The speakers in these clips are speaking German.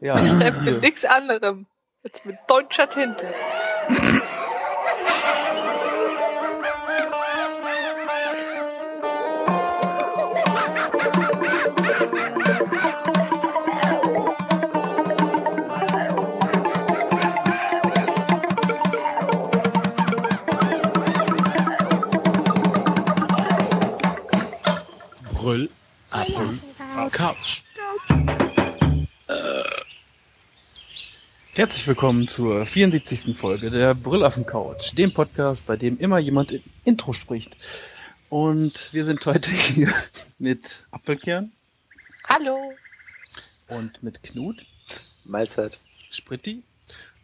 Ja. Ich schreibe mit nichts anderem. Jetzt mit deutscher Tinte. Brüll, Apfel, Couch. Herzlich willkommen zur 74. Folge der Brüllaffen Couch, dem Podcast, bei dem immer jemand im Intro spricht. Und wir sind heute hier mit Apfelkern Hallo. und mit Knut, Mahlzeit. Spritti,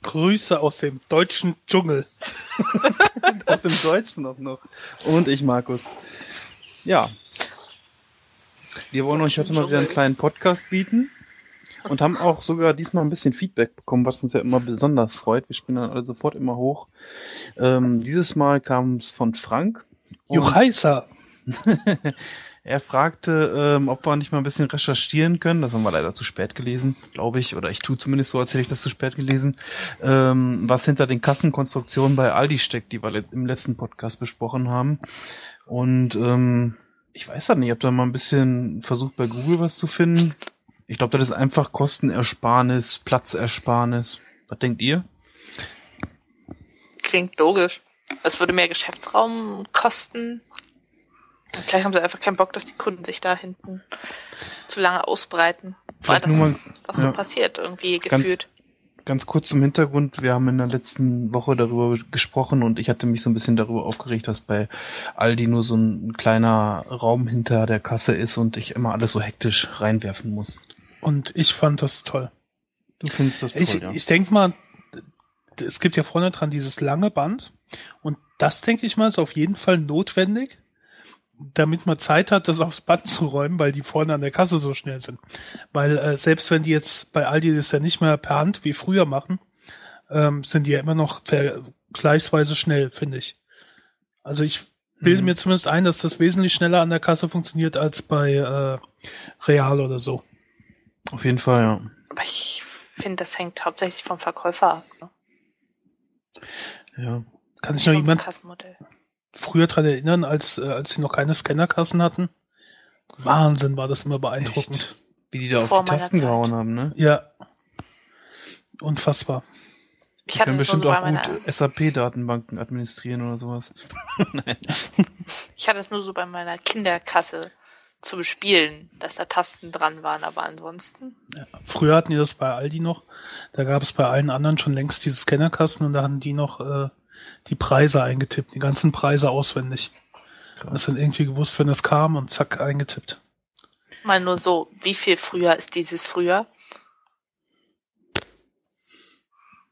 Grüße aus dem deutschen Dschungel. aus dem Deutschen auch noch und ich, Markus. Ja. Wir wollen euch heute mal wieder einen kleinen Podcast bieten und haben auch sogar diesmal ein bisschen Feedback bekommen, was uns ja immer besonders freut. Wir spielen dann alle sofort immer hoch. Ähm, dieses Mal kam es von Frank. Juchheißer. er fragte, ähm, ob wir nicht mal ein bisschen recherchieren können. Das haben wir leider zu spät gelesen, glaube ich. Oder ich tue zumindest so, als hätte ich das zu spät gelesen. Ähm, was hinter den Kassenkonstruktionen bei Aldi steckt, die wir im letzten Podcast besprochen haben. Und ähm, ich weiß halt nicht, habt ihr mal ein bisschen versucht bei Google was zu finden? Ich glaube, das ist einfach Kostenersparnis, Platzersparnis. Was denkt ihr? Klingt logisch. Es würde mehr Geschäftsraum kosten. Und Vielleicht haben sie einfach keinen Bock, dass die Kunden sich da hinten zu lange ausbreiten. Weil das mal- ist, was so ja. passiert, irgendwie Ganz- gefühlt. Ganz kurz zum Hintergrund, wir haben in der letzten Woche darüber gesprochen und ich hatte mich so ein bisschen darüber aufgeregt, dass bei Aldi nur so ein kleiner Raum hinter der Kasse ist und ich immer alles so hektisch reinwerfen muss. Und ich fand das toll. Du findest das toll, Ich, ja? ich denke mal, es gibt ja vorne dran dieses lange Band. Und das, denke ich mal, ist auf jeden Fall notwendig, damit man Zeit hat, das aufs Band zu räumen, weil die vorne an der Kasse so schnell sind. Weil äh, selbst wenn die jetzt bei Aldi das ja nicht mehr per Hand wie früher machen, ähm, sind die ja immer noch vergleichsweise schnell, finde ich. Also ich bilde Mhm. mir zumindest ein, dass das wesentlich schneller an der Kasse funktioniert als bei äh, Real oder so. Auf jeden Fall, ja. Aber ich finde, das hängt hauptsächlich vom Verkäufer ab. Ne? Ja. Kann sich noch jemand Kassenmodell. früher dran erinnern, als, äh, als sie noch keine Scannerkassen hatten? Wahnsinn, war das immer beeindruckend. Echt? Wie die da Vor auf die Tasten Zeit. gehauen haben, ne? Ja. Unfassbar. Ich nur bestimmt so auch gut SAP-Datenbanken administrieren oder sowas. Nein. ich hatte es nur so bei meiner Kinderkasse zu bespielen, dass da Tasten dran waren, aber ansonsten. Früher hatten die das bei Aldi noch. Da gab es bei allen anderen schon längst diese Scannerkassen und da hatten die noch äh, die Preise eingetippt, die ganzen Preise auswendig. Das sind irgendwie gewusst, wenn es kam und zack, eingetippt. Mal nur so, wie viel früher ist dieses früher?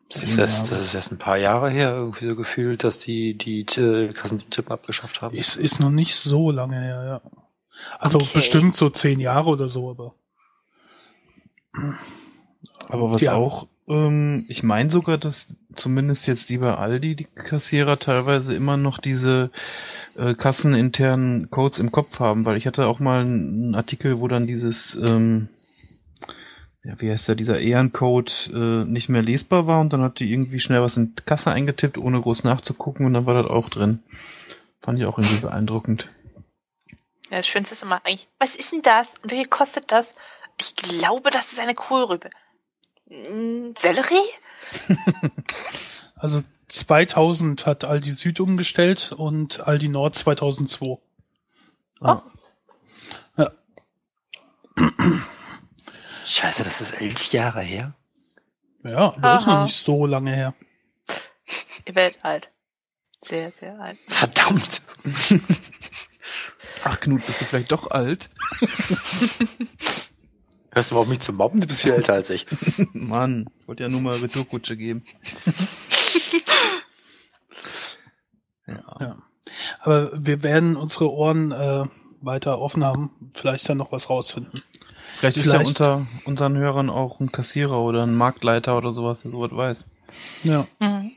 Das ist, erst, das ist erst ein paar Jahre her, irgendwie so gefühlt, dass die die Kassentypen abgeschafft haben. Ist, ist noch nicht so lange her, ja. Also Okay. bestimmt so zehn Jahre oder so, aber. Aber was Ja. auch, ähm, ich meine sogar, dass zumindest jetzt die bei Aldi, die Kassierer teilweise immer noch diese äh, kasseninternen Codes im Kopf haben, weil ich hatte auch mal einen Artikel, wo dann dieses, ähm, ja, wie heißt der, dieser Ehrencode äh, nicht mehr lesbar war und dann hat die irgendwie schnell was in die Kasse eingetippt, ohne groß nachzugucken und dann war das auch drin. Fand ich auch irgendwie beeindruckend. Ja, das Schönste ist immer eigentlich, was ist denn das? Und wie viel kostet das? Ich glaube, das ist eine Kohlrübe. Mm, Sellerie? Also 2000 hat Aldi Süd umgestellt und Aldi Nord 2002. Ah. Ja. Scheiße, das ist elf Jahre her. Ja, das ist noch nicht so lange her. Ihr werdet alt. Sehr, sehr alt. Verdammt. Ach Knut, bist du vielleicht doch alt? Hörst du mal auf mich zu mobben? Du bist viel älter als ich. Mann, ich wollte ja nur mal Retourkutsche geben. ja. Ja. Aber wir werden unsere Ohren äh, weiter offen haben, vielleicht dann noch was rausfinden. Vielleicht ist ja unter unseren Hörern auch ein Kassierer oder ein Marktleiter oder sowas, der sowas weiß. Ja. Mhm.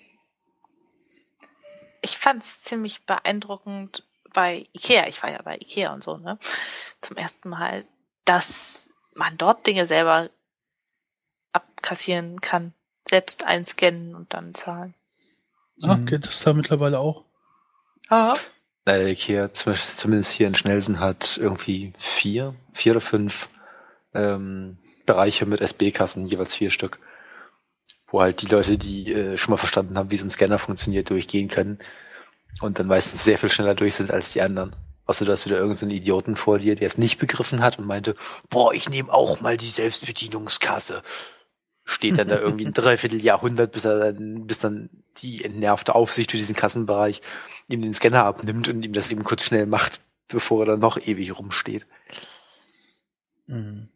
Ich fand es ziemlich beeindruckend bei Ikea. Ich war ja bei Ikea und so, ne? Zum ersten Mal, dass man dort Dinge selber kassieren kann. Selbst einscannen und dann zahlen. Ah, Mhm. geht das da mittlerweile auch? Ah, Äh, Ikea, zum Beispiel- zumindest hier in Schnelsen, hat irgendwie vier, vier oder fünf ähm, Bereiche mit SB-Kassen, jeweils vier Stück. Wo halt die Leute, die äh, schon mal verstanden haben, wie so ein Scanner funktioniert, durchgehen können und dann meistens sehr viel schneller durch sind als die anderen. Außer du hast wieder irgendeinen so Idioten vor dir, der es nicht begriffen hat und meinte, boah, ich nehme auch mal die Selbstbedienungskasse. Steht dann da irgendwie ein Dreivierteljahrhundert, bis er dann, bis dann die entnervte Aufsicht für diesen Kassenbereich ihm den Scanner abnimmt und ihm das eben kurz schnell macht, bevor er dann noch ewig rumsteht. Mhm.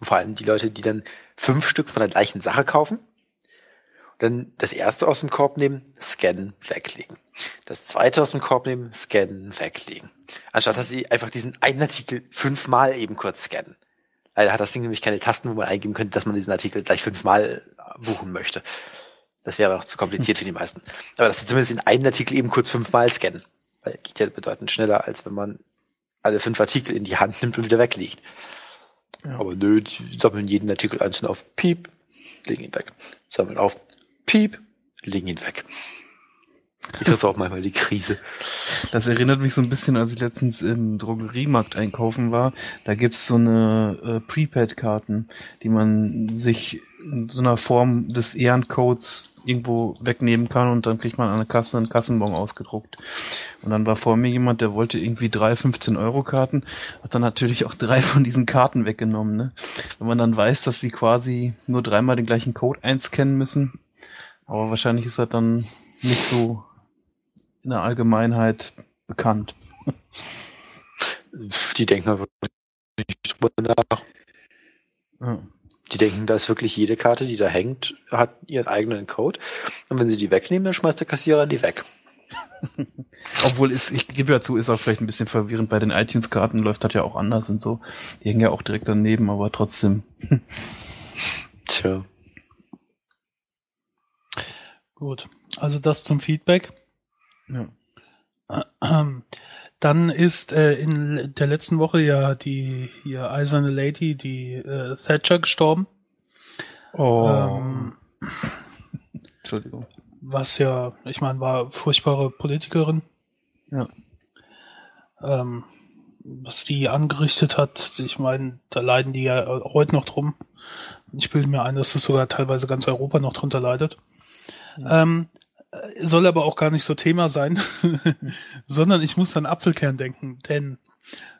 Und vor allem die Leute, die dann fünf Stück von der gleichen Sache kaufen, dann das erste aus dem Korb nehmen, scannen, weglegen. Das zweite aus dem Korb nehmen, scannen, weglegen. Anstatt dass sie einfach diesen einen Artikel fünfmal eben kurz scannen. Leider hat das Ding nämlich keine Tasten, wo man eingeben könnte, dass man diesen Artikel gleich fünfmal buchen möchte. Das wäre auch zu kompliziert für die meisten. Aber dass sie zumindest den einen Artikel eben kurz fünfmal scannen. Weil geht ja bedeutend schneller, als wenn man alle fünf Artikel in die Hand nimmt und wieder weglegt. Ja. Aber nö, die sammeln jeden Artikel einzeln auf Piep, legen ihn weg. Sammeln auf Piep, legen ihn weg. Ich krieg's auch manchmal die Krise. Das erinnert mich so ein bisschen, als ich letztens im Drogeriemarkt einkaufen war. Da gibt's so eine äh, Prepaid-Karten, die man sich in so einer Form des Ehrencodes irgendwo wegnehmen kann und dann kriegt man an der Kasse einen Kassenbon ausgedruckt. Und dann war vor mir jemand, der wollte irgendwie drei 15-Euro-Karten, hat dann natürlich auch drei von diesen Karten weggenommen. Ne? Wenn man dann weiß, dass sie quasi nur dreimal den gleichen Code einscannen müssen, aber wahrscheinlich ist das dann nicht so in der Allgemeinheit bekannt. Die denken aber nicht drüber nach. Ja. Die denken, da ist wirklich jede Karte, die da hängt, hat ihren eigenen Code. Und wenn sie die wegnehmen, dann schmeißt der Kassierer die weg. Obwohl es, ich gebe ja zu, ist auch vielleicht ein bisschen verwirrend. Bei den iTunes-Karten läuft das ja auch anders und so. Die hängen ja auch direkt daneben, aber trotzdem. Tja. Gut. Also das zum Feedback. Ja. Dann ist äh, in der letzten Woche ja die hier eiserne Lady, die äh, Thatcher gestorben. Oh. Ähm, Entschuldigung. was ja, ich meine, war furchtbare Politikerin. Ja. Ähm, was die angerichtet hat, ich meine, da leiden die ja heute noch drum. Ich bilde mir ein, dass das sogar teilweise ganz Europa noch drunter leidet. Ähm, äh, soll aber auch gar nicht so Thema sein, sondern ich muss an Apfelkern denken, denn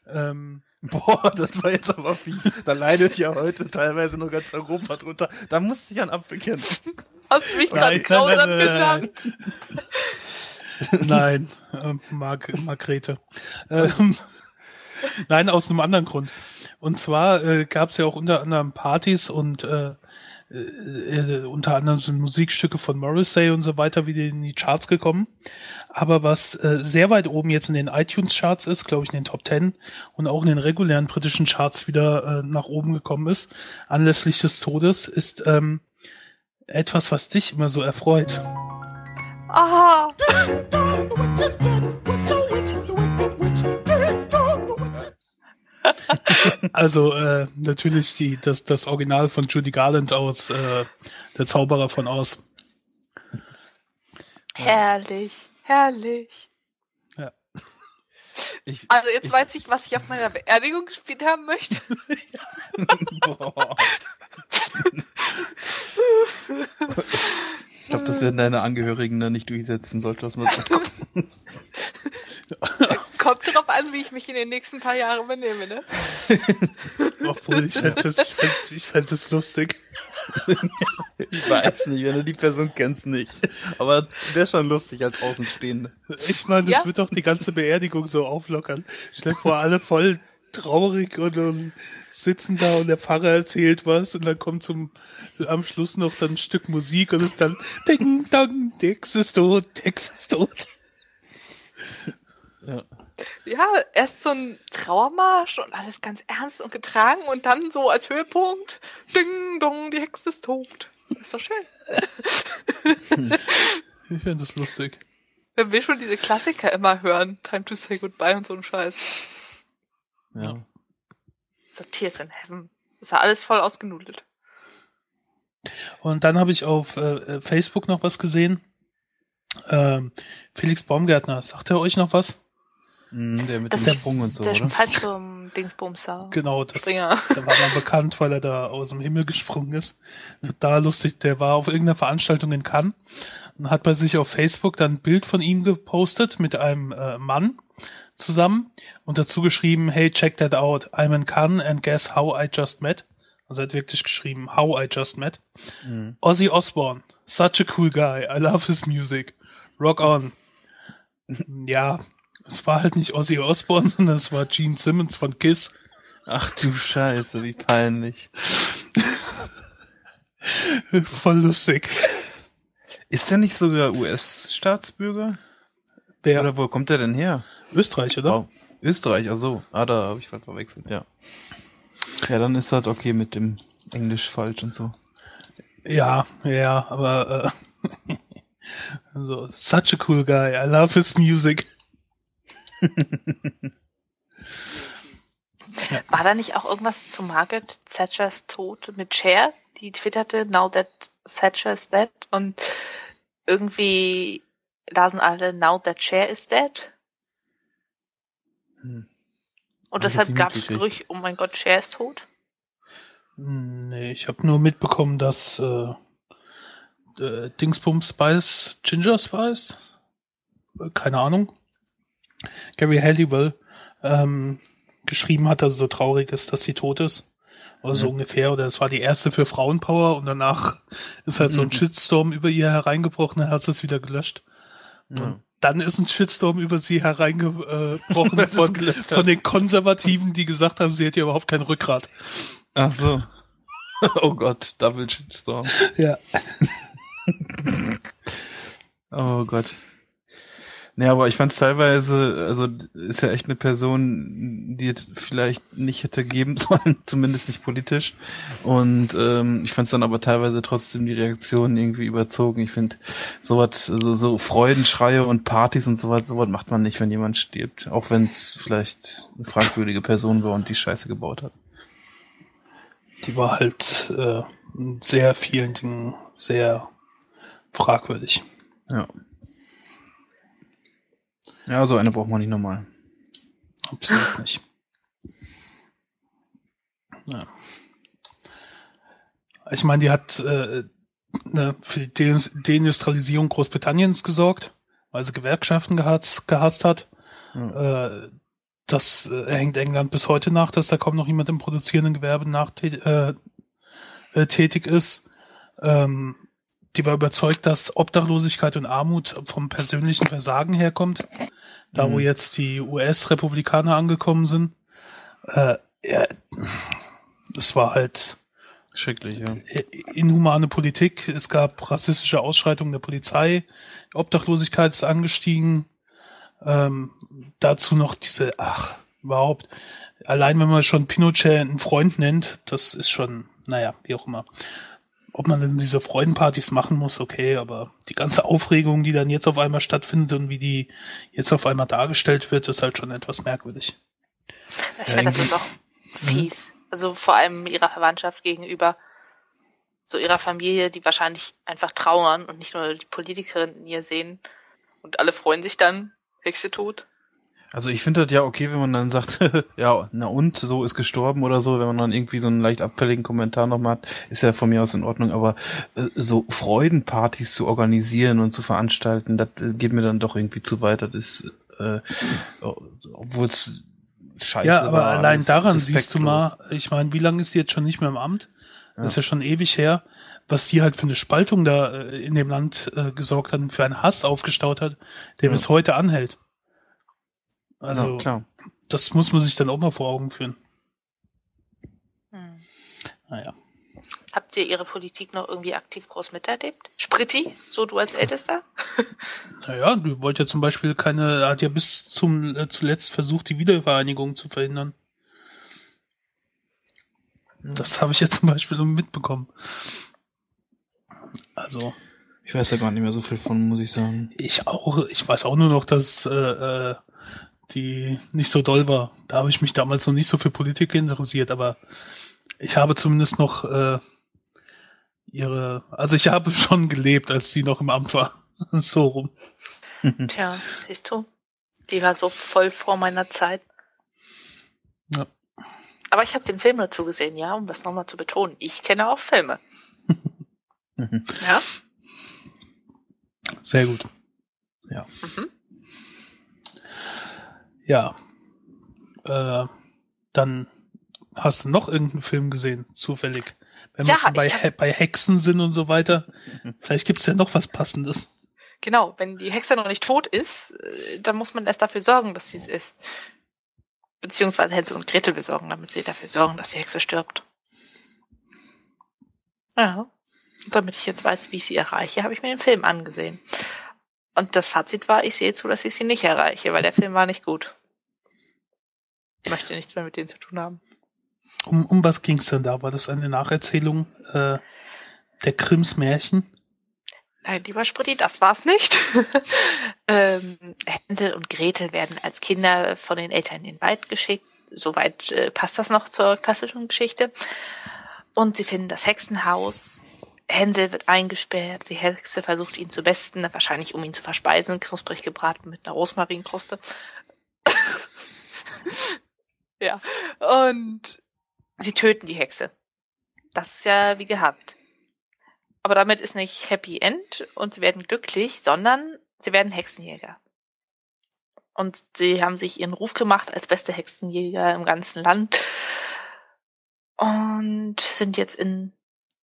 ähm, Boah, das war jetzt aber fies. Da leidet ja heute teilweise nur ganz Europa drunter. Da musste ich an Apfel kennen. hast du mich Nein, gerade grausam nein, nein, genannt? Nein, ähm, Mark, Margrethe. Ähm, nein, aus einem anderen Grund. Und zwar äh, gab es ja auch unter anderem Partys und äh, äh, unter anderem sind Musikstücke von Morrissey und so weiter wieder in die Charts gekommen. Aber was äh, sehr weit oben jetzt in den iTunes-Charts ist, glaube ich in den Top 10 und auch in den regulären britischen Charts wieder äh, nach oben gekommen ist, anlässlich des Todes, ist ähm, etwas, was dich immer so erfreut. Ah, Also äh, natürlich die, das, das Original von Judy Garland aus äh, Der Zauberer von Oz. herrlich, herrlich. Ich, Also jetzt weiß ich, was ich auf meiner Beerdigung gespielt haben möchte. Boah. Ich glaube, das werden deine Angehörigen dann nicht durchsetzen, sollte das mal so kommen. Kommt drauf an, wie ich mich in den nächsten paar Jahren benehme, ne? Obwohl ich fände das, ich fänd, ich fänd das lustig. Ich weiß nicht, wenn du die Person kennst, nicht. Aber wäre schon lustig als Außenstehende. Ich meine, das Ja. wird doch die ganze Beerdigung so auflockern. Stell dir vor, alle voll traurig und, und sitzen da und der Pfarrer erzählt was und dann kommt zum am Schluss noch dann ein Stück Musik und ist dann Ding Dong, Dex ist tot, Dex ist tot. Ja. Ja, erst so ein Trauermarsch und alles ganz ernst und getragen und dann so als Höhepunkt Ding Dong, die Hexe ist tot. Ist doch schön. Ich finde das lustig. Wenn wir schon diese Klassiker immer hören, Time to say goodbye und so ein Scheiß. Ja. The Tears in Heaven. Das war alles voll ausgenudelt. Und dann habe ich auf äh, Facebook noch was gesehen. Ähm, Felix Baumgärtner, sagt er euch noch was? Mhm, der mit Das dem Sprung und so, der oder? Fallschirm-Dingsbumser. Genau, das, Springer. der war mal bekannt, weil er da aus dem Himmel gesprungen ist. Da lustig, der war auf irgendeiner Veranstaltung in Cannes und hat bei sich auf Facebook dann ein Bild von ihm gepostet mit einem äh, Mann zusammen und dazu geschrieben, hey, check that out, I'm in Cannes and guess how I just met. Also er hat wirklich geschrieben, how I just met. Mhm. Ozzy Osbourne, such a cool guy, I love his music. Rock on. Ja, es war halt nicht Ozzy Osbourne, sondern es war Gene Simmons von Kiss. Ach du Scheiße, wie peinlich. Voll lustig. Ist der nicht sogar US-Staatsbürger? Wer? Oder wo kommt der denn her? Österreich, oder? Oh, Österreich, ach so. Ah, da habe ich was verwechselt, ja. Ja, dann ist das okay mit dem Englisch falsch und so. Ja, ja, aber äh, also, such a cool guy, I love his music. War da nicht auch irgendwas zu Margaret Thatchers Tod mit Cher? Die twitterte, now that Thatcher is dead. Und irgendwie lasen alle, now that Cher is dead. Hm. Und ich deshalb gab es. Gerücht, oh mein Gott, Cher ist tot. Nee, ich habe nur mitbekommen, dass äh, äh, Dingsbums Spice, Ginger Spice, äh, keine Ahnung, Gary Halliwell ähm, geschrieben hat, dass es so traurig ist, dass sie tot ist. Oder so Mhm. ungefähr. Oder es war die erste für Frauenpower und danach ist halt so ein Mhm. Shitstorm über ihr hereingebrochen, dann hat sie es wieder gelöscht. Und dann ist ein Shitstorm über sie hereingebrochen von, von den Konservativen, die gesagt haben, sie hätte ja überhaupt kein Rückgrat. Ach so. Oh Gott, Double Shitstorm. Ja. Oh Gott. Nee, aber ich fand's teilweise, also ist ja echt eine Person, die es vielleicht nicht hätte geben sollen, zumindest nicht politisch. Und ähm, ich fand's dann aber teilweise trotzdem die Reaktion irgendwie überzogen. Ich finde, sowas, so, so Freudenschreie und Partys und sowas, sowas macht man nicht, wenn jemand stirbt. Auch wenn es vielleicht eine fragwürdige Person war und die Scheiße gebaut hat. Die war halt äh, in sehr vielen Dingen sehr fragwürdig. Ja. Ja, so eine braucht man nicht nochmal. Absolut nicht. Ja. Ich meine, die hat äh, ne, für die Dein- Deindustrialisierung Großbritanniens gesorgt, weil sie Gewerkschaften gehasst, gehasst hat. Ja. Äh, das äh, hängt England bis heute nach, dass da kaum noch jemand im produzierenden Gewerbe nach, äh, äh, tätig ist. Ähm, die war überzeugt, dass Obdachlosigkeit und Armut vom persönlichen Versagen herkommt. Da, wo Mhm. jetzt die US-Republikaner angekommen sind. Äh, ja, das war halt Schrecklich, ja. inhumane Politik. Es gab rassistische Ausschreitungen der Polizei. Obdachlosigkeit ist angestiegen. Ähm, dazu noch diese, ach, überhaupt. Allein wenn man schon Pinochet einen Freund nennt, das ist schon, naja, wie auch immer. Ob man denn diese Freudenpartys machen muss, okay, aber die ganze Aufregung, die dann jetzt auf einmal stattfindet und wie die jetzt auf einmal dargestellt wird, ist halt schon etwas merkwürdig. Ich finde, das irgendwie- ist auch fies. Also vor allem ihrer Verwandtschaft gegenüber. So ihrer Familie, die wahrscheinlich einfach trauern und nicht nur die Politikerin in ihr sehen. Und alle freuen sich dann, Hexe tot. Also ich finde das ja okay, wenn man dann sagt, ja, na und, so ist gestorben oder so, wenn man dann irgendwie so einen leicht abfälligen Kommentar nochmal hat, ist ja von mir aus in Ordnung, aber äh, so Freudenpartys zu organisieren und zu veranstalten, das äh, geht mir dann doch irgendwie zu weit, das ist, äh, obwohl es scheiße ja, aber war, allein daran siehst du respektlos. mal, ich meine, wie lange ist sie jetzt schon nicht mehr im Amt? Ja. Das ist ja schon ewig her, was die halt für eine Spaltung da äh, in dem Land äh, gesorgt hat und für einen Hass aufgestaut hat, der Ja. bis heute anhält. Also, ja, klar. das muss man sich dann auch mal vor Augen führen. Hm. Naja. Habt ihr ihre Politik noch irgendwie aktiv groß miterlebt? Spritti, so du als Ältester? Naja, du wollt ja zum Beispiel keine, hat ja bis zum äh, zuletzt versucht, die Wiedervereinigung zu verhindern. Das habe ich ja zum Beispiel mitbekommen. Also, Ich weiß ja gar nicht mehr so viel von, muss ich sagen. Ich auch, ich weiß auch nur noch, dass äh, äh, die nicht so doll war. Da habe ich mich damals noch nicht so für Politik interessiert, aber Ich habe zumindest noch äh, ihre, also ich habe schon gelebt, als die noch im Amt war. so rum. Tja, siehst du, die war so voll vor meiner Zeit. Ja. Aber ich habe den Film dazu gesehen, ja, um das nochmal zu betonen. Ich kenne auch Filme. Ja. Sehr gut. Mhm. Ja. Äh, dann hast du noch irgendeinen Film gesehen, zufällig. Wenn wir Ja, schon bei, hab- bei Hexen sind und so weiter. Vielleicht gibt's ja noch was Passendes. Genau, wenn die Hexe noch nicht tot ist, äh, dann muss man erst dafür sorgen, dass sie es ist. Beziehungsweise Hänsel und Gretel besorgen, damit sie dafür sorgen, dass die Hexe stirbt. Ja. Und damit ich jetzt weiß, wie ich sie erreiche, habe ich mir den Film angesehen. Und das Fazit war, ich sehe zu, dass ich sie nicht erreiche, weil der Film war nicht gut. Ich möchte nichts mehr mit denen zu tun haben. Um, um was ging's denn da? War das eine Nacherzählung äh, der Grimms Märchen? Nein, lieber Spritti, das war's nicht. ähm, Hänsel und Gretel werden als Kinder von den Eltern in den Wald geschickt. Soweit äh, passt das noch zur klassischen Geschichte. Und sie finden das Hexenhaus. Hänsel wird eingesperrt. Die Hexe versucht ihn zu besten, wahrscheinlich um ihn zu verspeisen, knusprig gebraten mit einer Rosmarinkruste. Ja. Und sie töten die Hexe. Das ist ja wie gehabt. Aber damit ist nicht Happy End und sie werden glücklich, sondern sie werden Hexenjäger. Und sie haben sich ihren Ruf gemacht als beste Hexenjäger im ganzen Land. Und sind jetzt in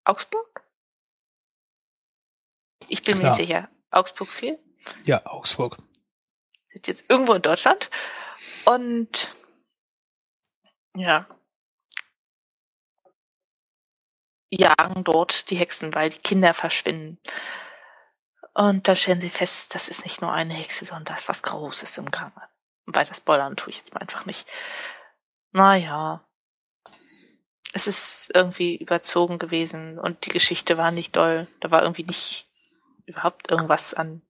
Augsburg? Ich bin mir Klar. nicht sicher. Augsburg 4? Ja, Augsburg. Sind jetzt irgendwo in Deutschland. Und ja. Jagen dort die Hexen, weil die Kinder verschwinden. Und dann stellen sie fest, das ist nicht nur eine Hexe, sondern da ist was Großes im Gange. Und weiter spoilern tue ich jetzt mal einfach nicht. Naja. Es ist irgendwie überzogen gewesen und die Geschichte war nicht doll. Da war irgendwie nicht überhaupt irgendwas an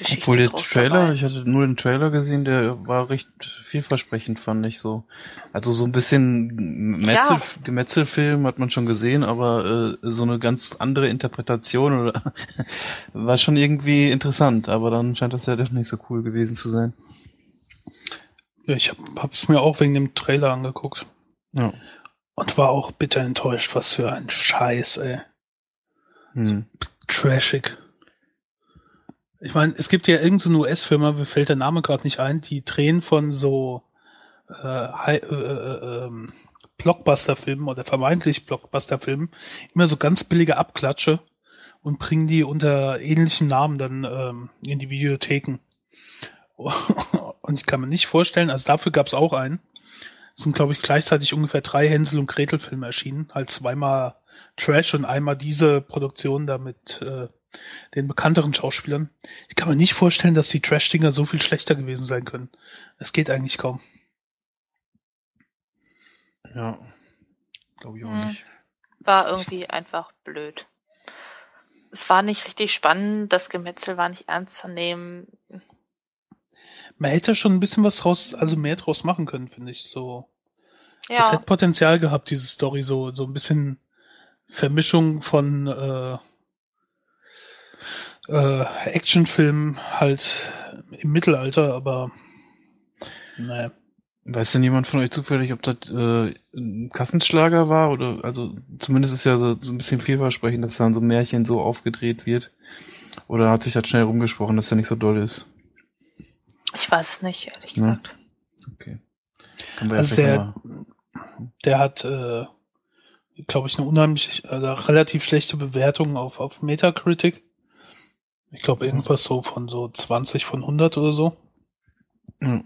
Geschichte Obwohl der Trailer, dabei. ich hatte nur den Trailer gesehen, der war recht vielversprechend, fand ich so. Also so ein bisschen Metzel, Ja. Gemetzelfilm hat man schon gesehen, aber äh, so eine ganz andere Interpretation oder war schon irgendwie interessant, aber dann scheint das ja doch nicht so cool gewesen zu sein. Ja, ich hab, hab's mir auch wegen dem Trailer angeguckt. Ja. Und war auch bitter enttäuscht. Was für ein Scheiß, ey. Hm. Trashig. Ich meine, es gibt ja irgendeine US-Firma, mir fällt der Name gerade nicht ein, die drehen von so äh, äh, äh, ähm, Blockbuster-Filmen oder vermeintlich Blockbuster-Filmen immer so ganz billige Abklatsche und bringen die unter ähnlichen Namen dann ähm, in die Videotheken. Und ich kann mir nicht vorstellen, also dafür gab es auch einen. Es sind, glaube ich, gleichzeitig ungefähr drei Hänsel- und Gretel-Filme erschienen. Halt zweimal Trash und einmal diese Produktion da mit äh, den bekannteren Schauspielern. Ich kann mir nicht vorstellen, dass die Trash-Dinger so viel schlechter gewesen sein können. Es geht eigentlich kaum. Ja. Glaube ich auch Hm. nicht. war irgendwie einfach blöd. Es war nicht richtig spannend, das Gemetzel war nicht ernst zu nehmen. Man hätte schon ein bisschen was draus, also mehr draus machen können, finde ich. So, das Ja, hätte Potenzial gehabt, diese Story, so, so ein bisschen Vermischung von äh, äh, Actionfilm halt im Mittelalter, aber naja. Weiß denn jemand von euch zufällig, ob das äh, ein Kassenschlager war oder also zumindest ist ja so, so ein bisschen vielversprechend, dass dann so ein Märchen so aufgedreht wird. Oder hat sich das schnell rumgesprochen, dass der nicht so doll ist? ich weiß es nicht, ehrlich Ja. gesagt. Okay. Also der, der hat, äh, glaube ich, eine unheimlich, äh, relativ schlechte Bewertung auf, auf Metacritic. Ich glaube, irgendwas so von so 20 von 100 oder so. mal-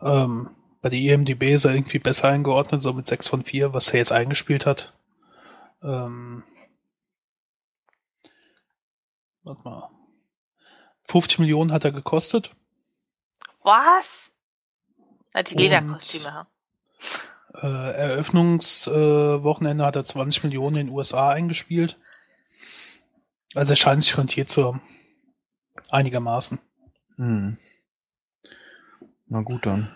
Ähm, bei der IMDB ist er irgendwie besser eingeordnet, so mit 6 von 4, was er jetzt eingespielt hat. Ähm, warte mal. 50 Millionen hat er gekostet. Was? Na, die Und- Lederkostüme, ha? Äh, Eröffnungswochenende äh, hat er 20 Millionen in den USA eingespielt. Also er scheint sich rentiert zu haben. Einigermaßen. Hm. Na gut dann.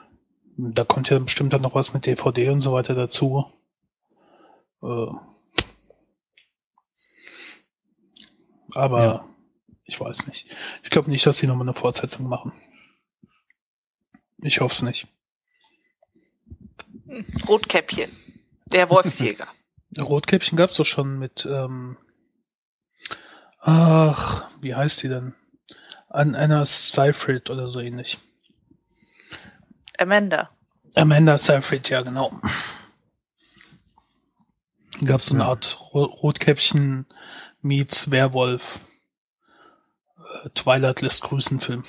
Da kommt ja bestimmt dann noch was mit DVD und so weiter dazu. Äh, aber Ja. ich weiß nicht. Ich glaube nicht, dass sie nochmal eine Fortsetzung machen. Ich hoffe es nicht. Rotkäppchen. Der Wolfsjäger. Rotkäppchen gab's doch schon mit, ähm, ach, wie heißt sie denn? An Anna Seyfried oder so ähnlich. Amanda. Amanda Seyfried, ja genau. Gab's so eine. Art Ro- Rotkäppchen meets Werwolf. Äh, Twilight lässt grüßen Film.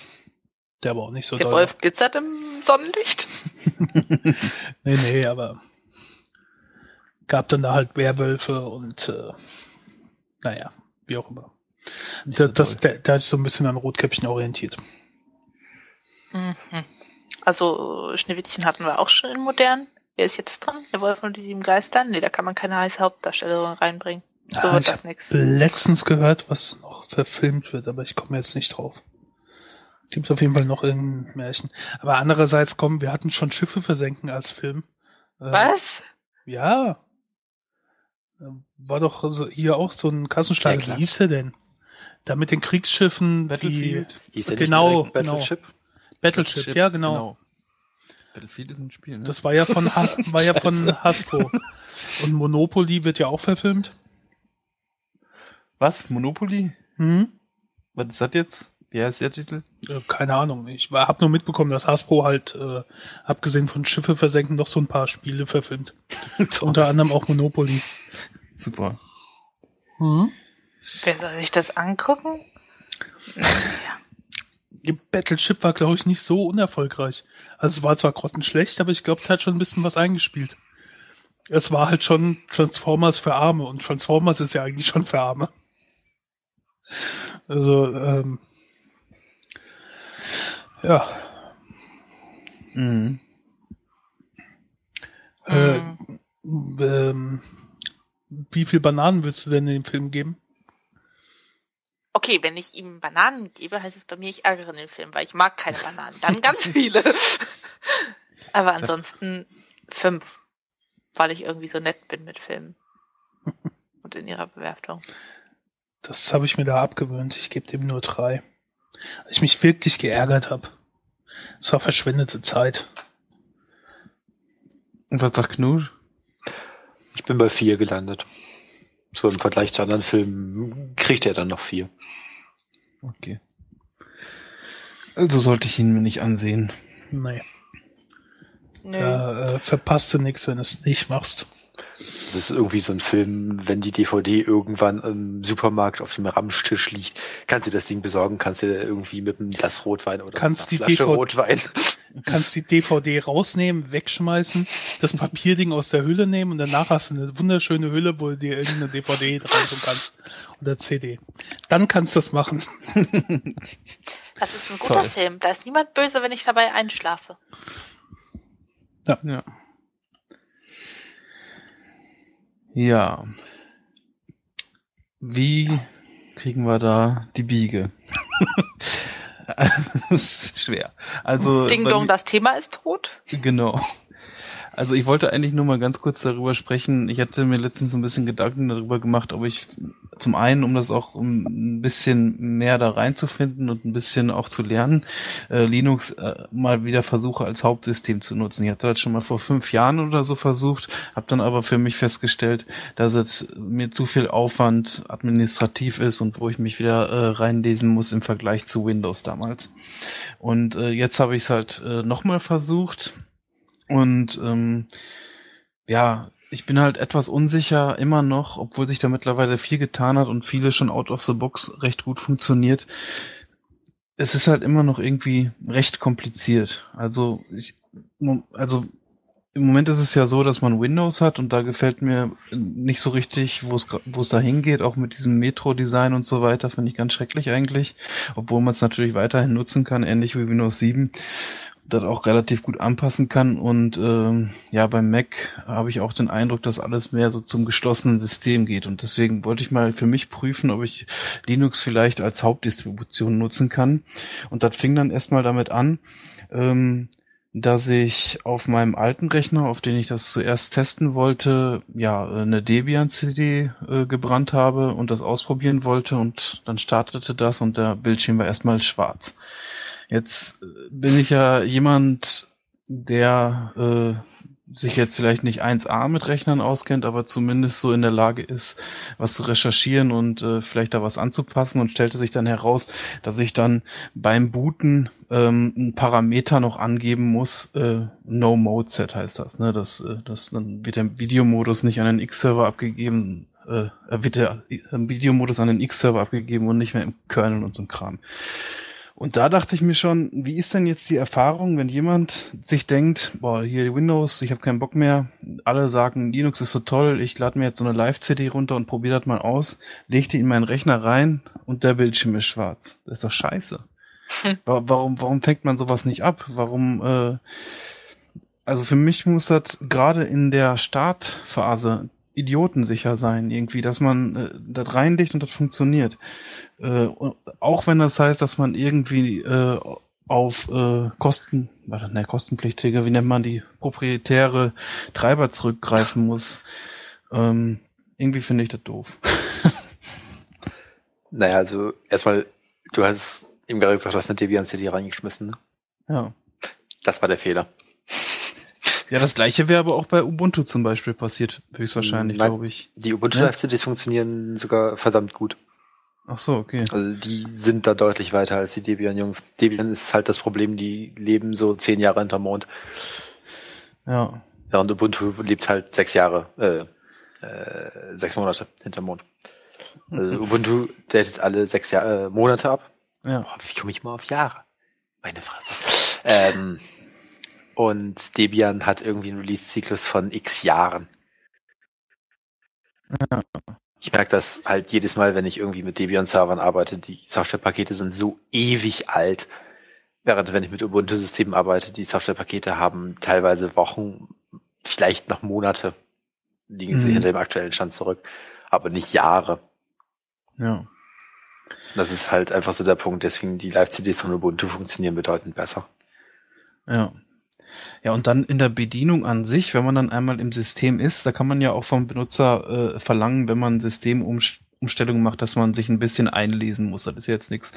Der aber auch nicht so Der doll Wolf glitzert im Sonnenlicht. war. Nee, nee, aber gab dann da halt Werwölfe und äh, naja, wie auch immer. Da, so das, der, der hat sich so ein bisschen an Rotkäppchen orientiert. Mhm. Also Schneewittchen hatten wir auch schon in modern. Wer ist jetzt dran? Der Wolf und die sieben Geister? Nee, da kann man keine heiße Hauptdarstellerin reinbringen. So Ah, wird ich das hab nix. letztens gehört, was noch verfilmt wird, aber ich komme jetzt nicht drauf. Gibt auf jeden Fall noch irgendein Märchen. Aber andererseits kommen, wir hatten schon Schiffe versenken als Film. Äh, Was? Ja. Äh, War doch so, hier auch so ein Kassenschlager. Ja. Wie hieß der denn? Da mit den Kriegsschiffen, Battlefield. die Hieß Genau, nicht direkt Battleship? Battleship, ja genau. Battlefield ist ein Spiel, ne? Das war ja von ha war ja von. Hasbro. Und Monopoly wird ja auch verfilmt. Was? Monopoly? Hm? Was ist das jetzt? Wie heißt der Titel? Äh, keine Ahnung. Ich habe nur mitbekommen, dass Hasbro halt, äh, abgesehen von Schiffe versenken, noch so ein paar Spiele verfilmt. Unter anderem auch Monopoly. Super. Mhm. Wer soll sich das angucken? Battleship war, glaube ich, nicht so unerfolgreich. Also es war zwar grottenschlecht, aber ich glaube, es hat schon ein bisschen was eingespielt. Es war halt schon Transformers für Arme und Transformers ist ja eigentlich schon für Arme. Also, ähm, ja, Mhm. äh, Hm. ähm, wie viel Bananen willst du denn in den Film geben? Okay, wenn ich ihm Bananen gebe, heißt es bei mir, ich ärgere den Film, weil ich mag keine Bananen. Dann ganz viele. Aber ansonsten fünf, weil ich irgendwie so nett bin mit Filmen. Und in ihrer Bewertung. Das habe ich mir da abgewöhnt. Ich gebe dem nur drei. Weil ich mich wirklich geärgert habe. Es war verschwendete Zeit. Und was sagt Knut? Ich bin bei vier gelandet. So im Vergleich zu anderen Filmen kriegt er dann noch vier. Okay. Also sollte ich ihn mir nicht ansehen. Nee. Nö. Da äh, verpasst du nichts, wenn du es nicht machst. Das ist irgendwie so ein Film, wenn die DVD irgendwann im Supermarkt auf dem Ramstisch liegt, kannst du das Ding besorgen, kannst du irgendwie mit einem Glas Rotwein oder Kannst die einer Flasche DVD Rotwein. Kannst die DVD rausnehmen, wegschmeißen, das Papierding aus der Hülle nehmen und danach hast du eine wunderschöne Hülle, wo du dir irgendeine DVD dran tun kannst. Oder CD. Dann kannst du das machen. Das ist ein guter Toll. Film. Da ist niemand böse, wenn ich dabei einschlafe. Ja. Ja. Wie kriegen wir da die Biege? Schwer. Also Ding Dong, das Thema ist tot. Genau. Also ich wollte eigentlich nur mal ganz kurz darüber sprechen. Ich hatte mir letztens so ein bisschen Gedanken darüber gemacht, ob ich zum einen, um das auch ein bisschen mehr da reinzufinden und ein bisschen auch zu lernen, äh, Linux äh, mal wieder versuche als Hauptsystem zu nutzen. Ich hatte das schon mal vor fünf Jahren oder so versucht, habe dann aber für mich festgestellt, dass es mir zu viel Aufwand administrativ ist und wo ich mich wieder äh, reinlesen muss im Vergleich zu Windows damals. Und äh, jetzt habe ich es halt äh, nochmal versucht und ähm, ja, ich bin halt etwas unsicher immer noch, obwohl sich da mittlerweile viel getan hat und viele schon out of the box recht gut funktioniert. Es ist halt immer noch irgendwie recht kompliziert. Also ich, also im Moment ist es ja so, dass man Windows hat und da gefällt mir nicht so richtig, wo es wo es da hingeht, auch mit diesem Metro-Design und so weiter, finde ich ganz schrecklich eigentlich, obwohl man es natürlich weiterhin nutzen kann, ähnlich wie Windows 7 das auch relativ gut anpassen kann. Und ähm, ja, beim Mac habe ich auch den Eindruck, dass alles mehr so zum geschlossenen System geht. Und deswegen wollte ich mal für mich prüfen, ob ich Linux vielleicht als Hauptdistribution nutzen kann. Und das fing dann erstmal damit an, ähm, dass ich auf meinem alten Rechner, auf den ich das zuerst testen wollte, ja, eine Debian-CD äh, gebrannt habe und das ausprobieren wollte und dann startete das und der Bildschirm war erstmal schwarz. Jetzt äh, bin ich ja jemand, der äh, sich jetzt vielleicht nicht 1A mit Rechnern auskennt, aber zumindest so in der Lage ist, was zu recherchieren und äh, vielleicht da was anzupassen und stellte sich dann heraus, dass ich dann beim Booten ähm, ein Parameter noch angeben muss, äh, No Mode Set heißt das, ne? Das, äh, das dann wird der Videomodus nicht an den X-Server abgegeben, äh, wird der äh, Videomodus an den X-Server abgegeben und nicht mehr im Kernel und so Kram. Und da dachte ich mir schon, wie ist denn jetzt die Erfahrung, wenn jemand sich denkt, boah, hier Windows, ich habe keinen Bock mehr, alle sagen, Linux ist so toll, ich lade mir jetzt so eine Live-CD runter und probiere das mal aus, leg die in meinen Rechner rein und der Bildschirm ist schwarz. Das ist doch scheiße. Warum, warum fängt man sowas nicht ab? Warum, äh, also für mich muss das gerade in der Startphase idiotensicher sein, irgendwie, dass man äh, das reinlegt und das funktioniert. Äh, auch wenn das heißt, dass man irgendwie äh, auf äh, Kosten, warte, ne, kostenpflichtige, wie nennt man die, proprietäre Treiber zurückgreifen muss. Ähm, irgendwie finde ich das doof. naja, also erstmal, du hast eben gerade gesagt, du hast eine Debian CD reingeschmissen. Ne? Ja. Das war der Fehler. Ja, das gleiche wäre aber auch bei Ubuntu zum Beispiel passiert, höchstwahrscheinlich, glaube ich. Die Ubuntu ja? Live-CDs funktionieren sogar verdammt gut. Ach so, okay. Also die sind da deutlich weiter als die Debian-Jungs. Debian ist halt das Problem, die leben so zehn Jahre hinterm Mond. Ja. Während Ubuntu lebt halt sechs Jahre, äh, äh, sechs Monate hinterm Mond. Also. Ubuntu datet alle sechs Jahre, äh, Monate ab. Ja. Boah, wie komme ich mal auf Jahre? Meine Fresse. ähm, und Debian hat irgendwie einen Release-Zyklus von x Jahren. Ja. Ich merke das halt jedes Mal, wenn ich irgendwie mit Debian-Servern arbeite. Die Softwarepakete sind so ewig alt. Während wenn ich mit Ubuntu-Systemen arbeite, die Softwarepakete haben teilweise Wochen, vielleicht noch Monate, liegen sie mhm. hinter dem aktuellen Stand zurück, aber nicht Jahre. Ja. Das ist halt einfach so der Punkt, deswegen die Live-CDs von Ubuntu funktionieren bedeutend besser. Ja. Ja, und dann in der Bedienung an sich, wenn man dann einmal im System ist, da kann man ja auch vom Benutzer äh, verlangen, wenn man Systemumstellungen macht, dass man sich ein bisschen einlesen muss. Das ist jetzt nichts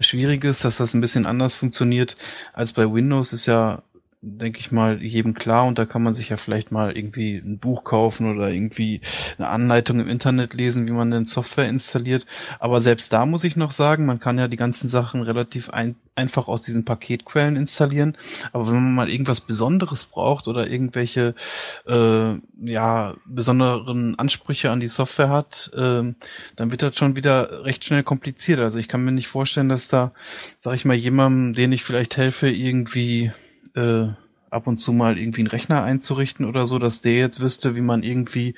Schwieriges, dass das ein bisschen anders funktioniert als bei Windows. Ist ja denke ich mal, jedem klar und da kann man sich ja vielleicht mal irgendwie ein Buch kaufen oder irgendwie eine Anleitung im Internet lesen, wie man denn Software installiert. Aber selbst da muss ich noch sagen, man kann ja die ganzen Sachen relativ ein, einfach aus diesen Paketquellen installieren. Aber wenn man mal irgendwas Besonderes braucht oder irgendwelche äh, ja besonderen Ansprüche an die Software hat, äh, dann wird das schon wieder recht schnell kompliziert. Also ich kann mir nicht vorstellen, dass da, sag ich mal, jemandem, den ich vielleicht helfe, irgendwie äh, ab und zu mal irgendwie einen Rechner einzurichten oder so, dass der jetzt wüsste, wie man irgendwie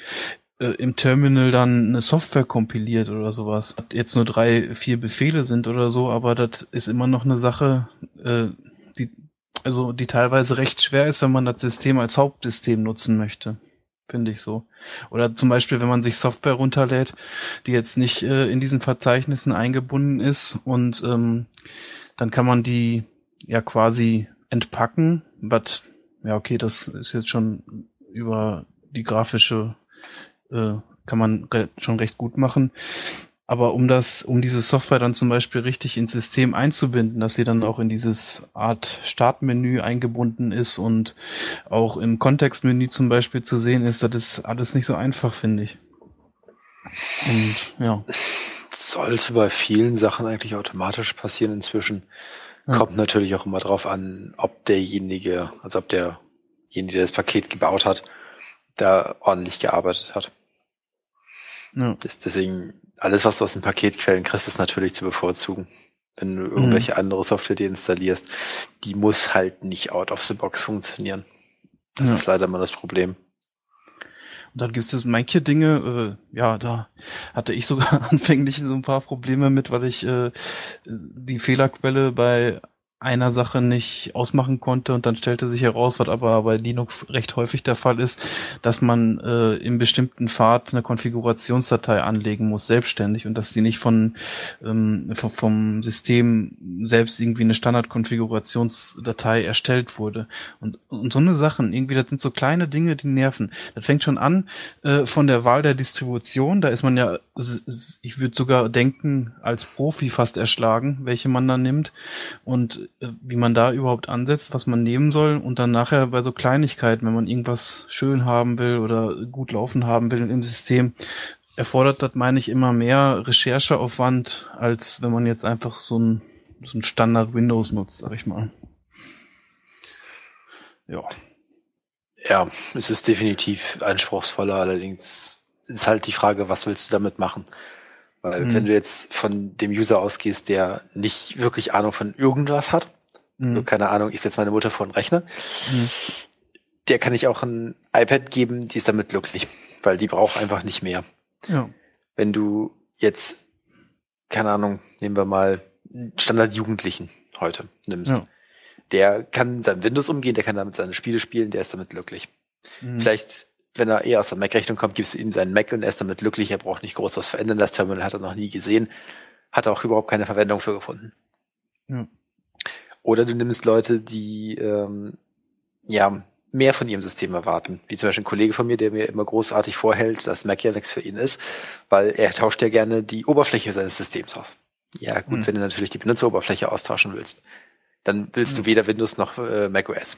äh, im Terminal dann eine Software kompiliert oder sowas. Jetzt nur drei, vier Befehle sind oder so, aber das ist immer noch eine Sache, äh, die also die teilweise recht schwer ist, wenn man das System als Hauptsystem nutzen möchte. Finde ich so. Oder zum Beispiel, wenn man sich Software runterlädt, die jetzt nicht äh, in diesen Verzeichnissen eingebunden ist und ähm, dann kann man die ja quasi entpacken, but ja, okay, das ist jetzt schon über die grafische, äh, kann man re schon recht gut machen. Aber um das, um diese Software dann zum Beispiel richtig ins System einzubinden, dass sie dann auch in dieses Art Startmenü eingebunden ist und auch im Kontextmenü zum Beispiel zu sehen ist, das ist alles nicht so einfach, finde ich. Und ja. Sollte bei vielen Sachen eigentlich automatisch passieren inzwischen. Ja. Kommt natürlich auch immer drauf an, ob derjenige, also ob derjenige, der das Paket gebaut hat, da ordentlich gearbeitet hat. Ja. deswegen, alles, was du aus den Paketquellen kriegst, ist natürlich zu bevorzugen. Wenn du irgendwelche mhm. andere Software dir installierst, die muss halt nicht out of the box funktionieren. Das ja. ist leider mal das Problem. Und dann gibt es manche Dinge, äh, ja, da hatte ich sogar anfänglich so ein paar Probleme mit, weil ich äh, die Fehlerquelle bei einer Sache nicht ausmachen konnte und dann stellte sich heraus, was aber bei Linux recht häufig der Fall ist, dass man äh, im bestimmten Pfad eine Konfigurationsdatei anlegen muss, selbstständig und dass die nicht von ähm, vom, vom System selbst irgendwie eine Standardkonfigurationsdatei erstellt wurde. Und, und so eine Sachen, irgendwie, das sind so kleine Dinge, die nerven. Das fängt schon an äh, von der Wahl der Distribution, da ist man ja, ich würde sogar denken, als Profi fast erschlagen, welche man dann nimmt. Und wie man da überhaupt ansetzt, was man nehmen soll und dann nachher bei so Kleinigkeiten, wenn man irgendwas schön haben will oder gut laufen haben will im System, erfordert das, meine ich, immer mehr Rechercheaufwand, als wenn man jetzt einfach so ein, so ein Standard Windows nutzt, sag ich mal. Ja. Ja, es ist definitiv anspruchsvoller, allerdings ist halt die Frage, was willst du damit machen? Weil mhm. wenn du jetzt von dem User ausgehst, der nicht wirklich Ahnung von irgendwas hat, mhm. so keine Ahnung, ich setze meine Mutter vor einen Rechner, mhm. der kann ich auch ein iPad geben, die ist damit glücklich, weil die braucht einfach nicht mehr. Ja. Wenn du jetzt, keine Ahnung, nehmen wir mal Standard-Jugendlichen heute nimmst, ja. der kann seinem Windows umgehen, der kann damit seine Spiele spielen, der ist damit glücklich. Mhm. Vielleicht wenn er eher aus der Mac-Rechnung kommt, gibst du ihm seinen Mac und er ist damit glücklich, er braucht nicht groß was verändern. Das Terminal hat er noch nie gesehen, hat er auch überhaupt keine Verwendung für gefunden. Ja. Oder du nimmst Leute, die ähm, ja mehr von ihrem System erwarten. Wie zum Beispiel ein Kollege von mir, der mir immer großartig vorhält, dass Mac ja nichts für ihn ist, weil er tauscht ja gerne die Oberfläche seines Systems aus. Ja, gut, mhm. wenn du natürlich die Benutzeroberfläche austauschen willst, dann willst mhm. du weder Windows noch äh, Mac OS.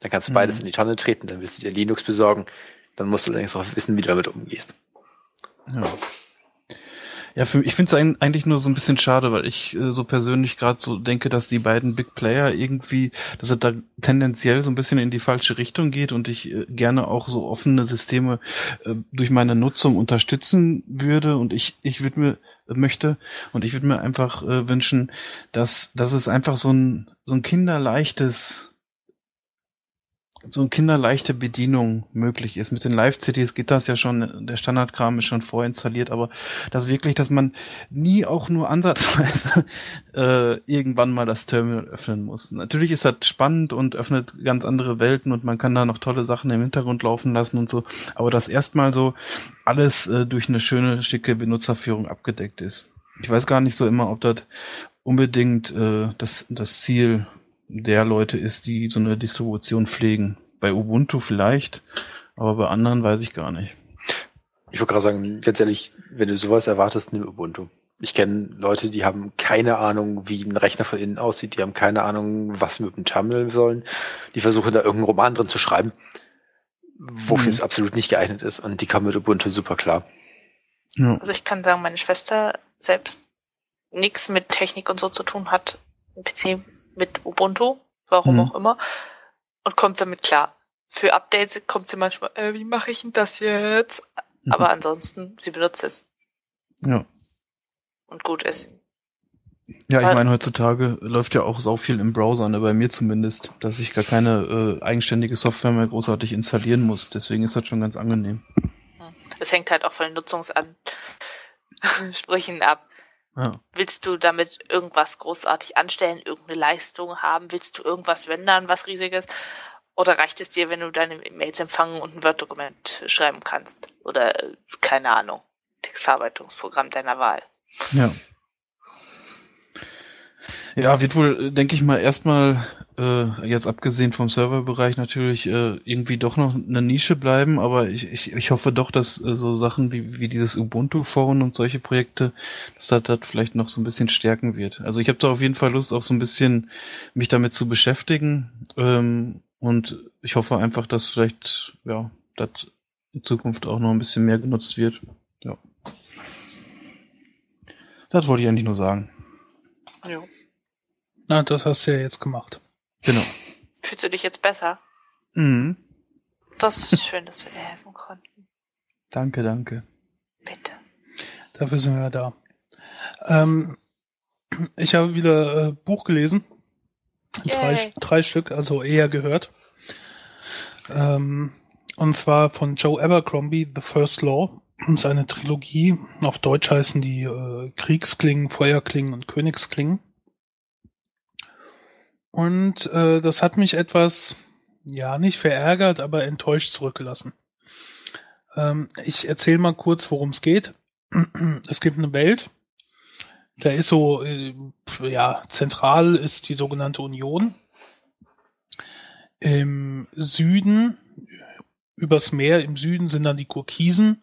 Dann kannst du beides mhm. in die Tonne treten, dann willst du dir Linux besorgen, dann musst du allerdings auch wissen, wie du damit umgehst. Ja. Ja, für, ich finde es eigentlich nur so ein bisschen schade, weil ich äh, so persönlich gerade so denke, dass die beiden Big Player irgendwie, dass es da tendenziell so ein bisschen in die falsche Richtung geht und ich äh, gerne auch so offene Systeme äh, durch meine Nutzung unterstützen würde und ich ich würde mir äh, möchte und ich würde mir einfach äh, wünschen, dass dass es einfach so ein so ein kinderleichtes so eine kinderleichte Bedienung möglich ist. Mit den Live-CDs geht das ja schon, der Standardkram ist schon vorinstalliert, aber das wirklich, dass man nie auch nur ansatzweise äh, irgendwann mal das Terminal öffnen muss. Natürlich ist das spannend und öffnet ganz andere Welten und man kann da noch tolle Sachen im Hintergrund laufen lassen und so, aber dass erstmal so alles äh, durch eine schöne, schicke Benutzerführung abgedeckt ist. Ich weiß gar nicht so immer, ob das unbedingt äh, das, das Ziel der Leute ist, die so eine Distribution pflegen. Bei Ubuntu vielleicht, aber bei anderen weiß ich gar nicht. Ich würde gerade sagen, ganz ehrlich, wenn du sowas erwartest, nimm Ubuntu. Ich kenne Leute, die haben keine Ahnung, wie ein Rechner von innen aussieht, die haben keine Ahnung, was mit dem Terminal sollen. Die versuchen da irgendeinen Roman drin zu schreiben, wofür mhm. es absolut nicht geeignet ist und die kommen mit Ubuntu super klar. Ja. Also ich kann sagen, meine Schwester selbst nichts mit Technik und so zu tun hat, ein PC mit Ubuntu, warum mhm. auch immer, und kommt damit klar. Für Updates kommt sie manchmal, äh, wie mache ich denn das jetzt? Mhm. Aber ansonsten, sie benutzt es. Ja. Und gut ist. Ja, ich meine, heutzutage läuft ja auch so viel im Browser, ne, bei mir zumindest, dass ich gar keine äh, eigenständige Software mehr großartig installieren muss. Deswegen ist das schon ganz angenehm. Es hängt halt auch von den Nutzungsansprüchen ab. Ja. Willst du damit irgendwas großartig anstellen, irgendeine Leistung haben? Willst du irgendwas rendern, was riesiges? Oder reicht es dir, wenn du deine Mails empfangen und ein Word-Dokument schreiben kannst? Oder, keine Ahnung, Textverarbeitungsprogramm deiner Wahl? Ja. Ja, wird wohl, denke ich mal, erstmal äh, jetzt abgesehen vom Serverbereich natürlich äh, irgendwie doch noch eine Nische bleiben, aber ich, ich, ich hoffe doch, dass äh, so Sachen wie, wie dieses Ubuntu-Forum und solche Projekte, dass das, das vielleicht noch so ein bisschen stärken wird. Also ich habe da auf jeden Fall Lust, auch so ein bisschen mich damit zu beschäftigen ähm, und ich hoffe einfach, dass vielleicht ja das in Zukunft auch noch ein bisschen mehr genutzt wird. Ja. Das wollte ich eigentlich nur sagen. Ja. Na, das hast du ja jetzt gemacht. Genau. Fühlst du dich jetzt besser? Mhm. Das ist schön, dass wir dir helfen konnten. Danke, danke. Bitte. Dafür sind wir ja da. Ähm, ich habe wieder äh, Buch gelesen. Drei, drei, Stück, also eher gehört. Ähm, und zwar von Joe Abercrombie, The First Law. Seine Trilogie. Auf Deutsch heißen die äh, Kriegsklingen, Feuerklingen und Königsklingen. Und äh, das hat mich etwas, ja, nicht verärgert, aber enttäuscht zurückgelassen. Ähm, ich erzähle mal kurz, worum es geht. Es gibt eine Welt, da ist so, äh, ja, zentral ist die sogenannte Union. Im Süden, übers Meer im Süden sind dann die Kurkisen,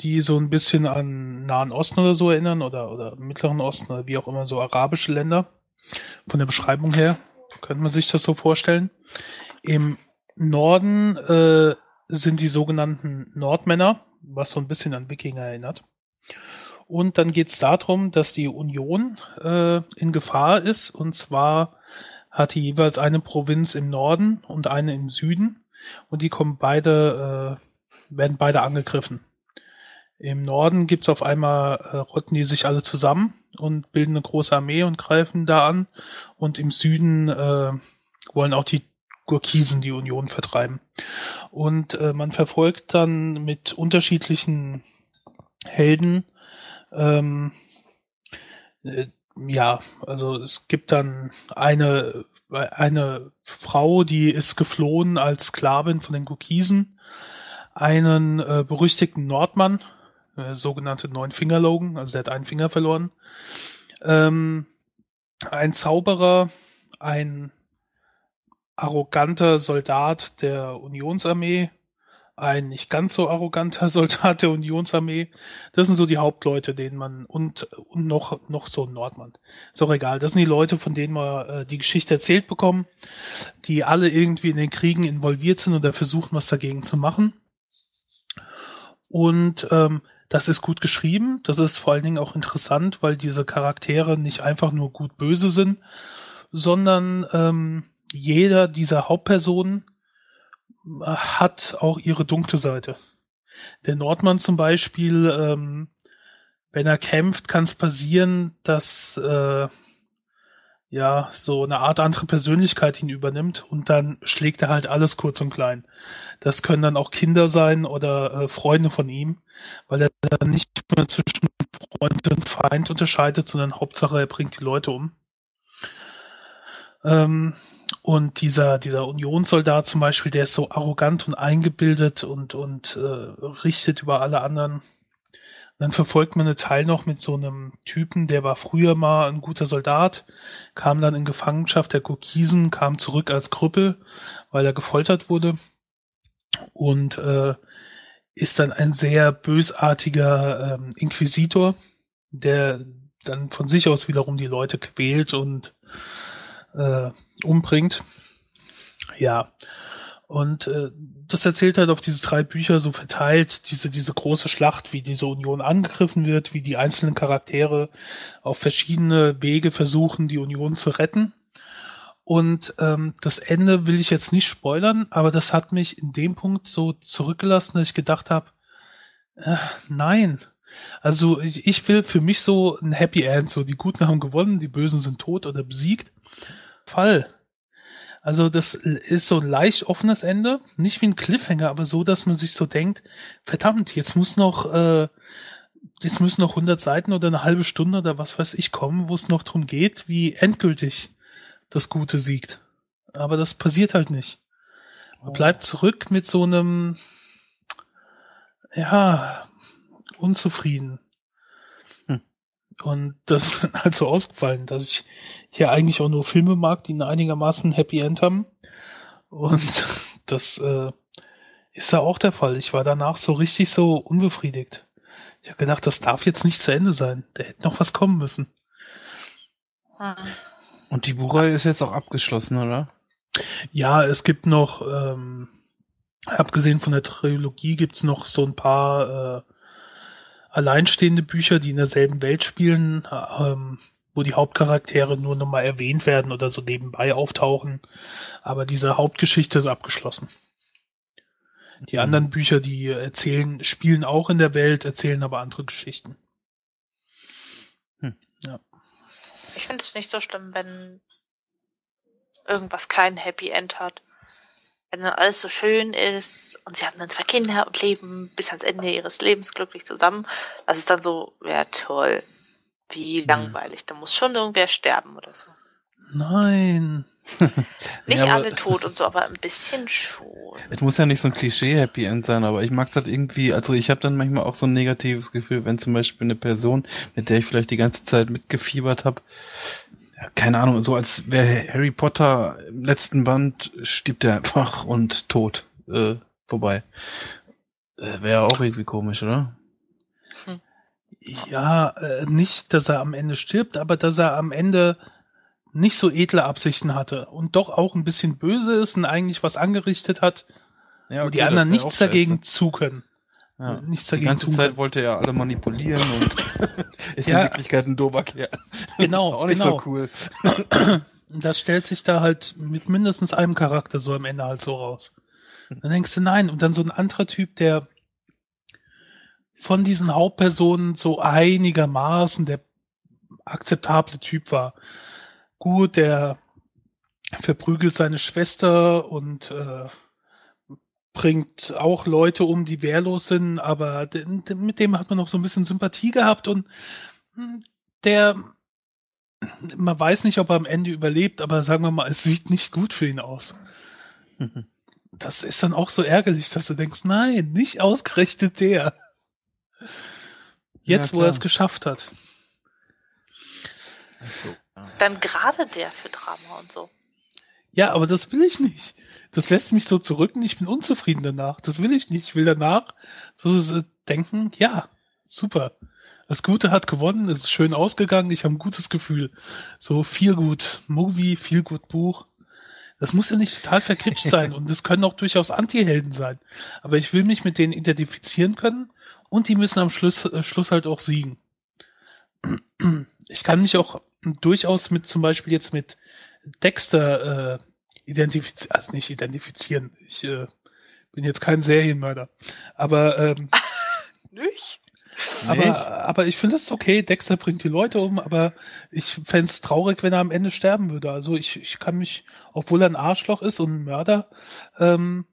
die so ein bisschen an Nahen Osten oder so erinnern oder, oder Mittleren Osten oder wie auch immer, so arabische Länder. Von der Beschreibung her könnte man sich das so vorstellen. Im Norden äh, sind die sogenannten Nordmänner, was so ein bisschen an Wikinger erinnert. Und dann geht es darum, dass die Union äh, in Gefahr ist. Und zwar hat die jeweils eine Provinz im Norden und eine im Süden. Und die kommen beide, äh, werden beide angegriffen. Im Norden gibt's auf einmal, äh, rotten die sich alle zusammen und bilden eine große Armee und greifen da an. Und im Süden äh, wollen auch die Gurkisen die Union vertreiben. Und äh, man verfolgt dann mit unterschiedlichen Helden ähm, äh, ja, also es gibt dann eine, eine Frau, die ist geflohen als Sklavin von den Gurkisen, einen äh, berüchtigten Nordmann, äh, sogenannte Neunfingerlogen, also der hat einen Finger verloren, ähm, ein Zauberer, ein arroganter Soldat der Unionsarmee, ein nicht ganz so arroganter Soldat der Unionsarmee. Das sind so die Hauptleute, denen man und und noch noch so ein Nordmann. Ist auch egal. Das sind die Leute, von denen wir äh, die Geschichte erzählt bekommen, die alle irgendwie in den Kriegen involviert sind oder versuchen, was dagegen zu machen. Und ähm, das ist gut geschrieben. Das ist vor allen Dingen auch interessant, weil diese Charaktere nicht einfach nur gut böse sind, sondern ähm, jeder dieser Hauptpersonen hat auch ihre dunkle Seite. Der Nordmann zum Beispiel, ähm, wenn er kämpft, kann es passieren, dass äh, ja so eine Art andere Persönlichkeit ihn übernimmt und dann schlägt er halt alles kurz und klein. Das können dann auch Kinder sein oder äh, Freunde von ihm, weil er dann nicht mehr zwischen Freund und Feind unterscheidet, sondern Hauptsache er bringt die Leute um. Ähm, und dieser, dieser Unionssoldat zum Beispiel, der ist so arrogant und eingebildet und, und äh, richtet über alle anderen. Dann verfolgt man eine Teil noch mit so einem Typen, der war früher mal ein guter Soldat, kam dann in Gefangenschaft der Kokisen, kam zurück als Krüppel, weil er gefoltert wurde. Und äh, ist dann ein sehr bösartiger ähm, Inquisitor, der dann von sich aus wiederum die Leute quält und äh, umbringt. Ja. Und äh, das erzählt halt auf diese drei Bücher so verteilt, diese, diese große Schlacht, wie diese Union angegriffen wird, wie die einzelnen Charaktere auf verschiedene Wege versuchen, die Union zu retten. Und ähm, das Ende will ich jetzt nicht spoilern, aber das hat mich in dem Punkt so zurückgelassen, dass ich gedacht habe, äh, nein. Also ich, ich will für mich so ein Happy End, so die Guten haben gewonnen, die Bösen sind tot oder besiegt. Fall. Also das ist so ein leicht offenes Ende, nicht wie ein Cliffhanger, aber so, dass man sich so denkt, verdammt, jetzt muss noch, äh, jetzt müssen noch 100 Seiten oder eine halbe Stunde oder was weiß ich kommen, wo es noch drum geht, wie endgültig das Gute siegt. Aber das passiert halt nicht. Man oh. bleibt zurück mit so einem, ja, unzufrieden. Und das ist halt so ausgefallen, dass ich hier eigentlich auch nur Filme mag, die ein einigermaßen Happy End haben. Und das äh, ist da auch der Fall. Ich war danach so richtig so unbefriedigt. Ich habe gedacht, das darf jetzt nicht zu Ende sein. Da hätte noch was kommen müssen. Hm. Und die Buchreihe ist jetzt auch abgeschlossen, oder? Ja, es gibt noch, ähm, abgesehen von der Trilogie, gibt's noch so ein paar äh, alleinstehende Bücher, die in derselben Welt spielen, ähm, wo die Hauptcharaktere nur nochmal erwähnt werden oder so nebenbei auftauchen. Aber diese Hauptgeschichte ist abgeschlossen. Die mhm. anderen Bücher, die erzählen, spielen auch in der Welt, erzählen aber andere Geschichten. Hm. Ja. Ich finde es nicht so schlimm, wenn irgendwas kein Happy End hat wenn dann alles so schön ist und sie haben dann zwei Kinder und leben bis ans Ende ihres Lebens glücklich zusammen, das ist dann so, ja toll, wie mhm. langweilig, da muss schon irgendwer sterben oder so. Nein. Nicht Ja, alle tot und so, aber ein bisschen schon. Es muss ja nicht so ein Klischee-Happy End sein, aber ich mag das irgendwie, also ich habe dann manchmal auch so ein negatives Gefühl, wenn zum Beispiel eine Person, mit der ich vielleicht die ganze Zeit mitgefiebert habe, keine Ahnung, so als wäre Harry Potter im letzten Band, stirbt er einfach und tot. Äh, vorbei. Äh, wäre auch irgendwie komisch, oder? Ja, äh, nicht, dass er am Ende stirbt, aber dass er am Ende nicht so edle Absichten hatte und doch auch ein bisschen böse ist und eigentlich was angerichtet hat, Ja, wo die okay, anderen das wär nichts dagegen zu können. Ja. Nichts Die dagegen ganze tun Zeit wollte er alle manipulieren und ist Ja. in Wirklichkeit ein dober Kerl. Genau, auch nicht genau. so cool. Das stellt sich da halt mit mindestens einem Charakter so am Ende halt so raus. Dann denkst du, nein, und dann so ein anderer Typ, der von diesen Hauptpersonen so einigermaßen der akzeptable Typ war. Gut, der verprügelt seine Schwester und äh, bringt auch Leute um, die wehrlos sind, aber mit dem hat man noch so ein bisschen Sympathie gehabt und hm, der man weiß nicht, ob er am Ende überlebt, aber sagen wir mal, es sieht nicht gut für ihn aus. Das ist dann auch so ärgerlich, dass du denkst, nein, nicht ausgerechnet der. Jetzt, Ja, wo er es geschafft hat. Dann gerade der für Drama und so. Ja, aber das will ich nicht. Das lässt mich so zurück und ich bin unzufrieden danach. Das will ich nicht. Ich will danach so so denken, ja, super. Das Gute hat gewonnen, es ist schön ausgegangen, ich habe ein gutes Gefühl. So viel gut Movie, viel gut Buch. Das muss ja nicht total verkripst sein und es können auch durchaus Anti-Helden sein. Aber ich will mich mit denen identifizieren können und die müssen am Schluss, äh, Schluss halt auch siegen. Ich kann mich auch durchaus mit zum Beispiel jetzt mit Dexter äh, identifizieren, also nicht identifizieren. Ich äh, bin jetzt kein Serienmörder. Aber ähm, Nicht? aber, aber ich finde es okay, Dexter bringt die Leute um, aber ich fänd's es traurig, wenn er am Ende sterben würde. Also ich, ich kann mich, obwohl er ein Arschloch ist und ein Mörder, ähm,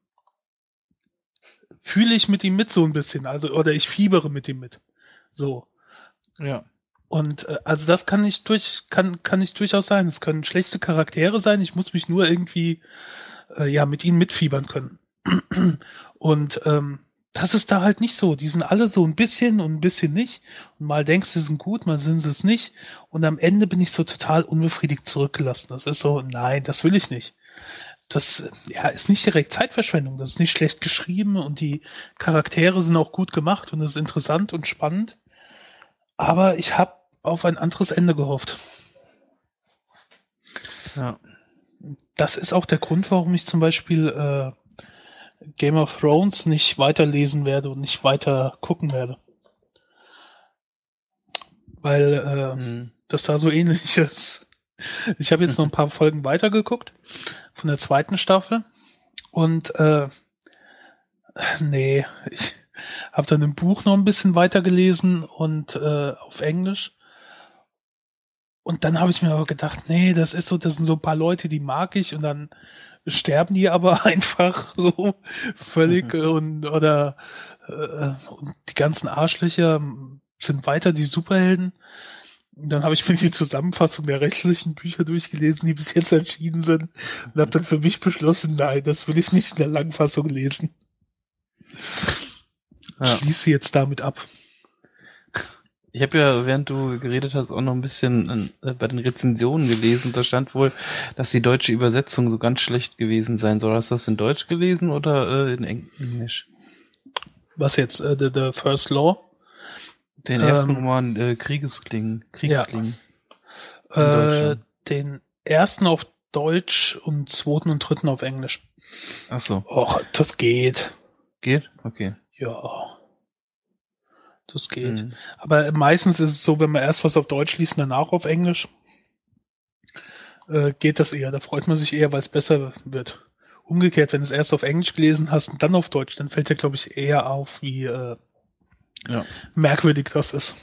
fühle ich mit ihm mit so ein bisschen. Also, oder ich fiebere mit ihm mit. So. Ja. Und äh, also das kann nicht durch, kann, kann nicht durchaus sein. Es können schlechte Charaktere sein. Ich muss mich nur irgendwie äh, ja mit ihnen mitfiebern können. Und ähm, das ist da halt nicht so. Die sind alle so ein bisschen und ein bisschen nicht. Und mal denkst du, sie sind gut, mal sind sie es nicht. Und am Ende bin ich so total unbefriedigt zurückgelassen. Das ist so, nein, das will ich nicht. Das äh, ja, ist nicht direkt Zeitverschwendung. Das ist nicht schlecht geschrieben und die Charaktere sind auch gut gemacht und es ist interessant und spannend. Aber ich habe auf ein anderes Ende gehofft. Ja. Das ist auch der Grund, warum ich zum Beispiel äh, Game of Thrones nicht weiterlesen werde und nicht weiter gucken werde. Weil äh, Mhm. das da so ähnlich ist. Ich habe jetzt noch ein paar Folgen weitergeguckt von der zweiten Staffel und äh, nee, ich habe dann im Buch noch ein bisschen weitergelesen und äh, auf Englisch. Und dann habe ich mir aber gedacht, nee, das ist so, das sind so ein paar Leute, die mag ich und dann sterben die aber einfach so völlig äh, und oder äh, und die ganzen Arschlöcher sind weiter die Superhelden. Und dann habe ich mir die Zusammenfassung der rechtlichen Bücher durchgelesen, die bis jetzt entschieden sind und habe dann für mich beschlossen, nein, das will ich nicht in der Langfassung lesen. Ja. Schließe jetzt damit ab. Ich habe ja, während du geredet hast, auch noch ein bisschen äh, bei den Rezensionen gelesen. Da stand wohl, dass die deutsche Übersetzung so ganz schlecht gewesen sein soll. Hast du das in Deutsch gelesen oder äh, in Eng- Englisch? Was jetzt, äh, the, the First Law? Den ersten Ähm, Roman äh, Kriegesklingen. Kriegsklingen. In Äh, den ersten auf Deutsch und zweiten und dritten auf Englisch. Ach so. Och, das geht. Geht? Okay. Ja. Das geht. Mhm. Aber meistens ist es so, wenn man erst was auf Deutsch liest und danach auf Englisch, äh, geht das eher. Da freut man sich eher, weil es besser wird. Umgekehrt, wenn du es erst auf Englisch gelesen hast und dann auf Deutsch, dann fällt dir, glaube ich, eher auf, wie äh, Ja. merkwürdig das ist.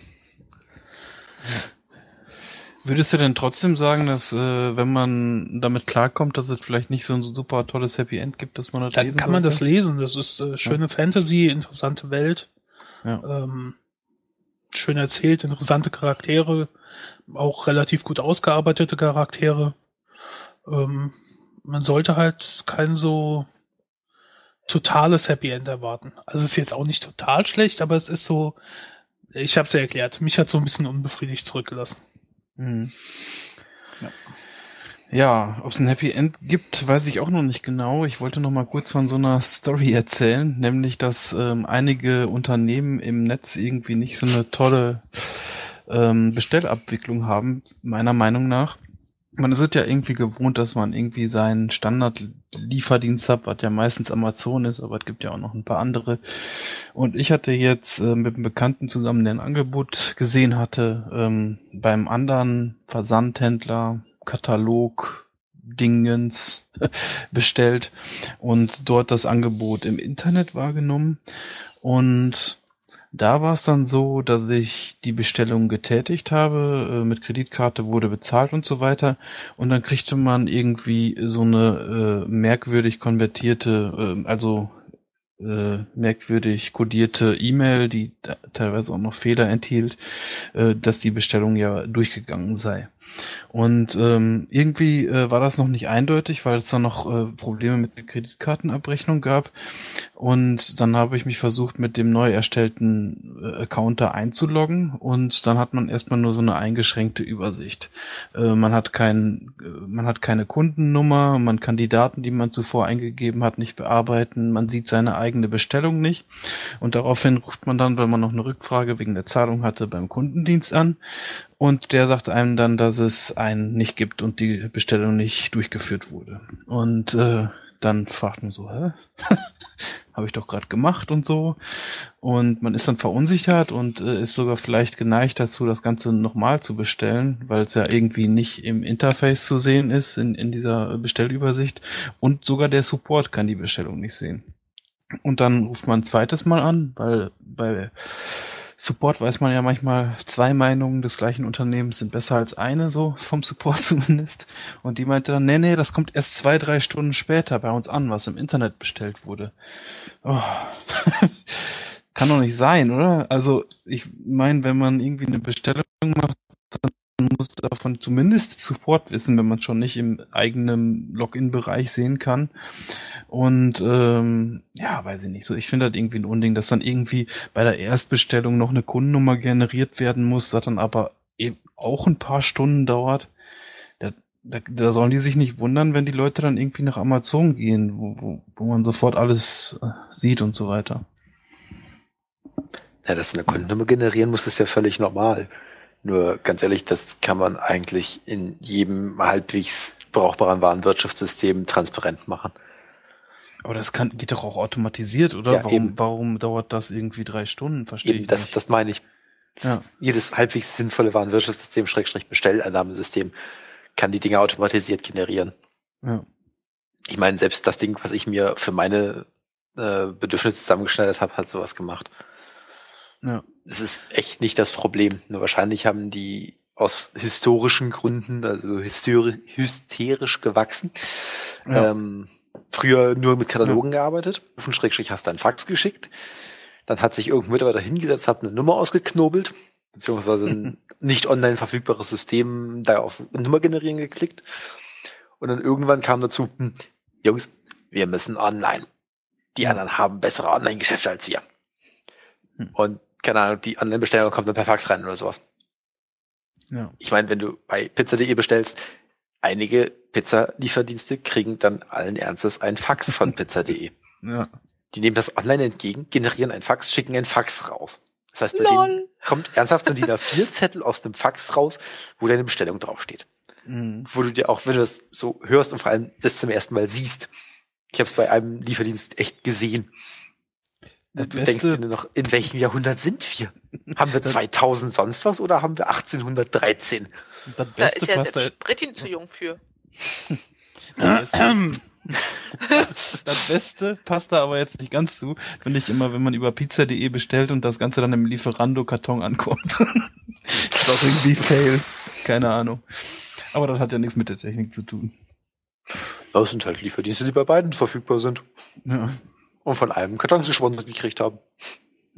Würdest du denn trotzdem sagen, dass äh, wenn man damit klarkommt, dass es vielleicht nicht so ein super tolles Happy End gibt, dass man das Dann kann man das sollte? lesen. Das ist äh, schöne Fantasy, interessante Welt. Ja. Ähm, schön erzählt, interessante Charaktere, auch relativ gut ausgearbeitete Charaktere. Ähm, man sollte halt kein so totales Happy End erwarten. Also es ist jetzt auch nicht total schlecht, aber es ist so, ich habe es ja erklärt, mich hat so ein bisschen unbefriedigt zurückgelassen. Mhm. Ja. Ja, ob es ein Happy End gibt, weiß ich auch noch nicht genau. Ich wollte noch mal kurz von so einer Story erzählen, nämlich dass ähm, einige Unternehmen im Netz irgendwie nicht so eine tolle ähm, Bestellabwicklung haben, meiner Meinung nach man ist ja irgendwie gewohnt, dass man irgendwie seinen Standard-Lieferdienst hat, was ja meistens Amazon ist, aber es gibt ja auch noch ein paar andere. Und ich hatte jetzt äh, mit einem Bekannten zusammen, der ein Angebot gesehen hatte, ähm, beim anderen Versandhändler, Katalog, Dingens bestellt und dort das Angebot im Internet wahrgenommen. Und da war es dann so, dass ich die Bestellung getätigt habe, äh, mit Kreditkarte wurde bezahlt und so weiter. Und dann kriegte man irgendwie so eine äh, merkwürdig konvertierte, äh, also äh, merkwürdig kodierte E-Mail, die teilweise auch noch Fehler enthielt, äh, dass die Bestellung ja durchgegangen sei. Und ähm, irgendwie äh, war das noch nicht eindeutig, weil es da noch äh, Probleme mit der Kreditkartenabrechnung gab. Und dann habe ich mich versucht, mit dem neu erstellten äh, Account da einzuloggen und dann hat man erstmal nur so eine eingeschränkte Übersicht. Äh, man hat kein, äh, man hat keine Kundennummer, man kann die Daten, die man zuvor eingegeben hat, nicht bearbeiten, man sieht seine eigene Bestellung nicht. Und daraufhin ruft man dann, weil man noch eine Rückfrage wegen der Zahlung hatte, beim Kundendienst an und der sagt einem dann, dass es einen nicht gibt und die Bestellung nicht durchgeführt wurde. Und äh, dann fragt man so, hä? Habe ich doch gerade gemacht und so. Und man ist dann verunsichert und äh, ist sogar vielleicht geneigt dazu, das Ganze nochmal zu bestellen, weil es ja irgendwie nicht im Interface zu sehen ist, in, in dieser Bestellübersicht. Und sogar der Support kann die Bestellung nicht sehen. Und dann ruft man ein zweites Mal an, weil bei Support weiß man ja manchmal, zwei Meinungen des gleichen Unternehmens sind besser als eine, so vom Support zumindest. Und die meinte dann, nee, nee, das kommt erst zwei, drei Stunden später bei uns an, was im Internet bestellt wurde. Oh. Kann doch nicht sein, oder? Also ich meine, wenn man irgendwie eine Bestellung macht, man muss davon zumindest Support wissen, wenn man schon nicht im eigenen Login-Bereich sehen kann. Und ähm, ja, weiß ich nicht. So, ich finde das irgendwie ein Unding, dass dann irgendwie bei der Erstbestellung noch eine Kundennummer generiert werden muss, das dann aber eben auch ein paar Stunden dauert. Da, da, da sollen die sich nicht wundern, wenn die Leute dann irgendwie nach Amazon gehen, wo, wo, wo man sofort alles äh, sieht und so weiter. Ja, dass eine Kundennummer generieren muss, ist ja völlig normal. Nur ganz ehrlich, das kann man eigentlich in jedem halbwegs brauchbaren Warenwirtschaftssystem transparent machen. Aber das kann, geht doch auch automatisiert, oder? Ja, warum, warum dauert das irgendwie drei Stunden? Verstehe eben, ich das, nicht. das meine ich. Ja. Jedes halbwegs sinnvolle Warenwirtschaftssystem, Schrägstrich Bestellannahmesystem, kann die Dinge automatisiert generieren. Ja. Ich meine, selbst das Ding, was ich mir für meine äh, Bedürfnisse zusammengeschneidert habe, hat sowas gemacht. Ja. Es ist echt nicht das Problem. Nur wahrscheinlich haben die aus historischen Gründen, also hysteri hysterisch gewachsen, ja. ähm, früher nur mit Katalogen ja. gearbeitet. Von Schrägstrich hast du einen Fax geschickt. Dann hat sich irgendein Mitarbeiter hingesetzt, hat eine Nummer ausgeknobelt, beziehungsweise ein nicht online verfügbares System da auf Nummer generieren geklickt. Und dann irgendwann kam dazu, hm, Jungs, wir müssen online. Die anderen haben bessere Online-Geschäfte als wir. Hm. Und keine Ahnung, die Online-Bestellung kommt dann per Fax rein oder sowas. Ja. Ich meine, wenn du bei pizza.de bestellst, einige Pizza-Lieferdienste kriegen dann allen Ernstes ein Fax von pizza.de. ja. Die nehmen das online entgegen, generieren ein Fax, schicken ein Fax raus. Das heißt, bei Lol. denen kommt ernsthaft so ein DIN A4-Zettel aus einem Fax raus, wo deine Bestellung draufsteht. Mhm. Wo du dir auch, wenn du das so hörst und vor allem das zum ersten Mal siehst. Ich habe es bei einem Lieferdienst echt gesehen. Du denkst dir noch, in welchem Jahrhundert sind wir? Haben wir 2000 sonst was oder haben wir 1813? Da ist ja selbst Sprittin zu jung für. das Beste passt da aber jetzt nicht ganz zu, finde ich immer, wenn man über pizza.de bestellt und das Ganze dann im Lieferando-Karton ankommt. das ist auch irgendwie fail. Keine Ahnung. Aber das hat ja nichts mit der Technik zu tun. Das sind halt Lieferdienste, die bei beiden verfügbar sind. Ja und von einem Kartons gesponsert gekriegt haben.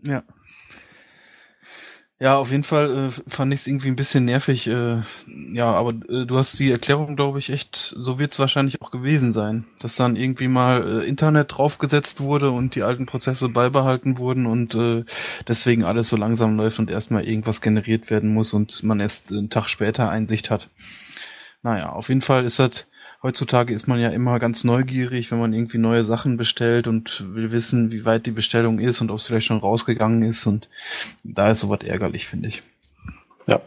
Ja. Ja, auf jeden Fall äh, fand ich es irgendwie ein bisschen nervig. Äh, ja, aber äh, du hast die Erklärung, glaube ich, echt, so wird es wahrscheinlich auch gewesen sein, dass dann irgendwie mal äh, Internet draufgesetzt wurde und die alten Prozesse beibehalten wurden und äh, deswegen alles so langsam läuft und erstmal irgendwas generiert werden muss und man erst einen Tag später Einsicht hat. Naja, auf jeden Fall ist das heutzutage ist man ja immer ganz neugierig, wenn man irgendwie neue Sachen bestellt und will wissen, wie weit die Bestellung ist und ob es vielleicht schon rausgegangen ist. Und da ist sowas ärgerlich, finde ich. Ja,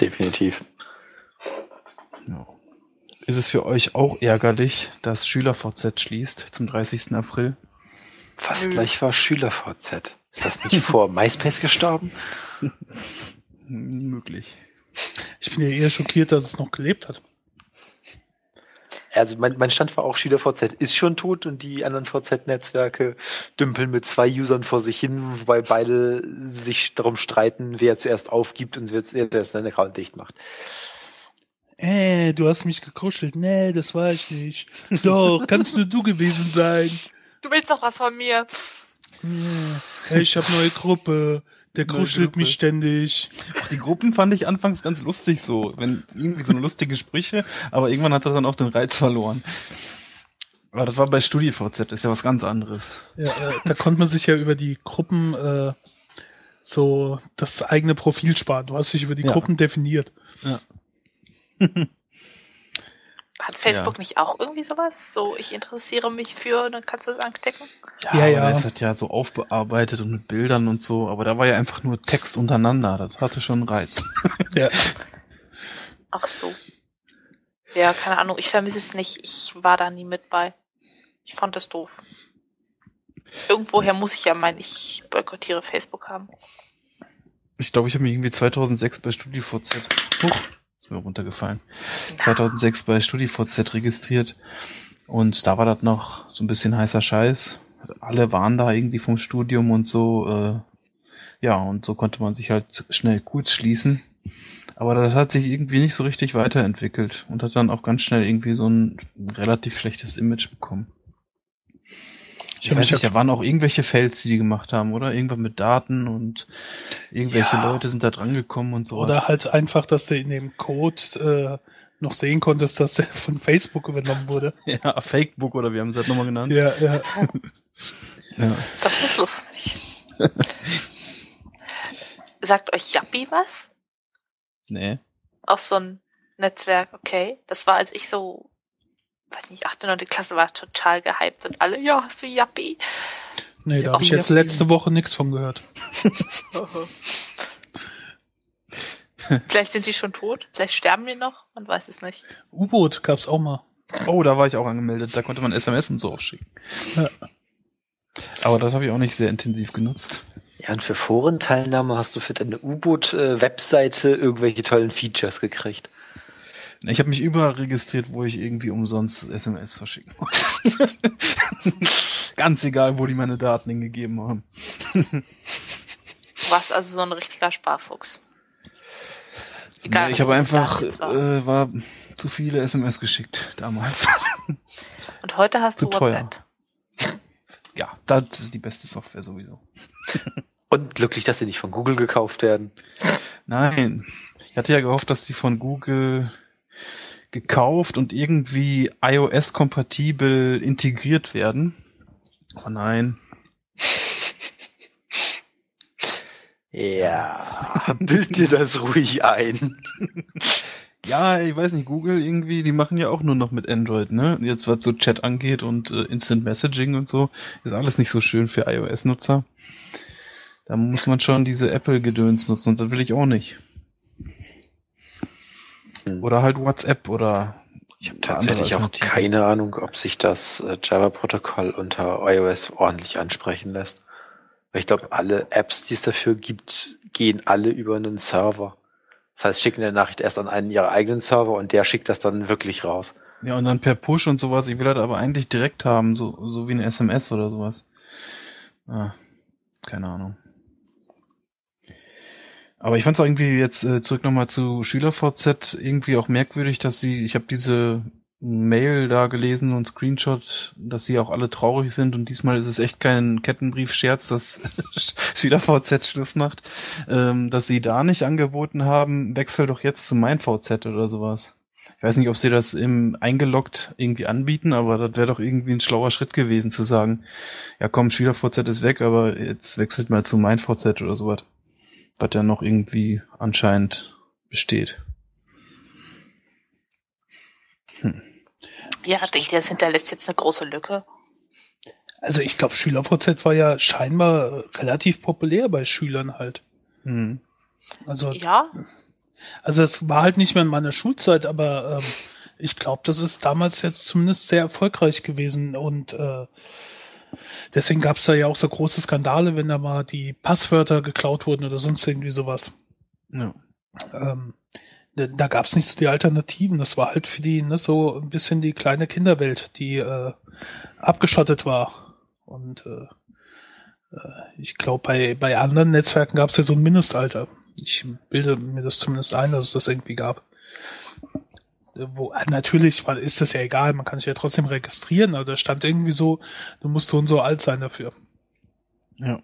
definitiv. Ja. Ist es für euch auch ärgerlich, dass SchülerVZ schließt zum 30. April? Fast gleich war SchülerVZ. Ist das nicht vor MySpace gestorben? Möglich. Ich bin ja eher schockiert, dass es noch gelebt hat. Also mein, mein Stand war auch, SchülerVZ ist schon tot und die anderen VZ-Netzwerke dümpeln mit zwei Usern vor sich hin, wobei beide sich darum streiten, wer zuerst aufgibt und wer zuerst seinen Account dicht macht. Äh, du hast mich gekuschelt. Nee, das war ich nicht. Doch, kannst nur du gewesen sein. Du willst doch was von mir. Ja, ich habe neue Gruppe. Der kuschelt mich ständig. Die Gruppen fand ich anfangs ganz lustig so, wenn irgendwie so eine lustige Sprüche, aber irgendwann hat das dann auch den Reiz verloren. Aber das war bei StudiVZ, das ist ja was ganz anderes. Ja, äh, da konnte man sich ja über die Gruppen äh, so das eigene Profil sparen. Du hast dich über die Ja. Gruppen definiert. Ja. Hat Facebook Ja. nicht auch irgendwie sowas? So, ich interessiere mich für, dann kannst du es anklicken. Ja, Ja, ja. ist das ja so aufbearbeitet und mit Bildern und so, aber da war ja einfach nur Text untereinander, das hatte schon einen Reiz. Ja. Ach so. Ja, keine Ahnung, ich vermisse es nicht. Ich war da nie mit bei. Ich fand das doof. Irgendwoher muss ich ja meinen, ich boykottiere Facebook haben. Ich glaube, ich habe mich irgendwie 2006 bei StudiVZ, huch, ist mir runtergefallen, 2006 bei StudiVZ registriert und da war das noch so ein bisschen heißer Scheiß. Alle waren da irgendwie vom Studium und so, äh, ja, und so konnte man sich halt schnell kurz schließen. Aber das hat sich irgendwie nicht so richtig weiterentwickelt und hat dann auch ganz schnell irgendwie so ein relativ schlechtes Image bekommen. Ich, hab weiß nicht, da waren auch irgendwelche Fails, die die gemacht haben, oder? Irgendwann mit Daten und irgendwelche Ja. Leute sind da dran gekommen und so. Oder halt einfach, dass du in dem Code äh, noch sehen konntest, dass der von Facebook übernommen wurde. Ja, Fakebook oder wie haben sie das nochmal genannt? Ja, ja. Ja. Das ist lustig. Sagt euch Yappi was? Nee. Auch so ein Netzwerk, okay. Das war, als ich so, weiß nicht, 8. 9. Klasse war, total gehypt und alle, ja, hast du Yappi? Nee, da habe ich jetzt letzte Woche nichts von gehört. Vielleicht sind die schon tot, vielleicht sterben die noch, man weiß es nicht. U-Boot gab's auch mal. Oh, da war ich auch angemeldet. Da konnte man SMS und so auch schicken. Ja. Aber das habe ich auch nicht sehr intensiv genutzt. Ja, und für Forenteilnahme hast du für deine U-Boot-Webseite irgendwelche tollen Features gekriegt. Ich habe mich überall registriert, wo ich irgendwie umsonst SMS verschicken wollte. Ganz egal, wo die meine Daten hingegeben haben. Du warst also so ein richtiger Sparfuchs. Egal, Nee, ich habe einfach, äh, war zu viele SMS geschickt damals. Und heute hast zu du teuer. WhatsApp. ja, das ist die beste Software sowieso. Und glücklich, dass sie nicht von Google gekauft werden. Nein. Ich hatte ja gehofft, dass die von Google gekauft und irgendwie iOS-kompatibel integriert werden. Aber nein. Ja, bild dir das ruhig ein. Ja, ich weiß nicht, Google irgendwie, die machen ja auch nur noch mit Android, ne? Jetzt was so Chat angeht und äh, Instant Messaging und so, ist alles nicht so schön für iOS-Nutzer. Da muss man schon diese Apple-Gedöns nutzen und das will ich auch nicht. Hm. Oder halt WhatsApp oder Ich habe tatsächlich auch keine Ahnung, ob sich das äh, Java-Protokoll unter iOS ordentlich ansprechen lässt. Weil ich glaube, alle Apps, die es dafür gibt, gehen alle über einen Server. Das heißt, schicken eine Nachricht erst an einen ihrer eigenen Server und der schickt das dann wirklich raus. Ja, und dann per Push und sowas. Ich will das aber eigentlich direkt haben, so, so wie eine SMS oder sowas. Ah, keine Ahnung. Aber ich fand es irgendwie jetzt äh, zurück nochmal zu SchülerVZ irgendwie auch merkwürdig, dass sie, ich habe diese Mail da gelesen und Screenshot, dass sie auch alle traurig sind und diesmal ist es echt kein Kettenbrief-Scherz, dass SchülerVZ Schluss macht, ähm, dass sie da nicht angeboten haben, wechsel doch jetzt zu mein VZ oder sowas. Ich weiß nicht, ob sie das im eingeloggt irgendwie anbieten, aber das wäre doch irgendwie ein schlauer Schritt gewesen zu sagen, ja komm, SchülerVZ ist weg, aber jetzt wechselt mal zu mein VZ oder sowas. Was ja noch irgendwie anscheinend besteht. Hm. Ja, denkt ihr, das hinterlässt jetzt eine große Lücke? Also ich glaube, SchülerVZ war ja scheinbar relativ populär bei Schülern halt. Hm. Also ja. Also es war halt nicht mehr in meiner Schulzeit, aber ähm, ich glaube, das ist damals jetzt zumindest sehr erfolgreich gewesen und äh, deswegen gab es da ja auch so große Skandale, wenn da mal die Passwörter geklaut wurden oder sonst irgendwie sowas. Ja. Ähm, da gab es nicht so die Alternativen. Das war halt für die ne, so ein bisschen die kleine Kinderwelt, die äh, abgeschottet war. Und äh, äh ich glaube, bei, bei anderen Netzwerken gab es ja so ein Mindestalter. Ich bilde mir das zumindest ein, dass es das irgendwie gab. Wo, äh, natürlich ist das ja egal, man kann sich ja trotzdem registrieren, aber da stand irgendwie so, du musst so und so alt sein dafür. Ja.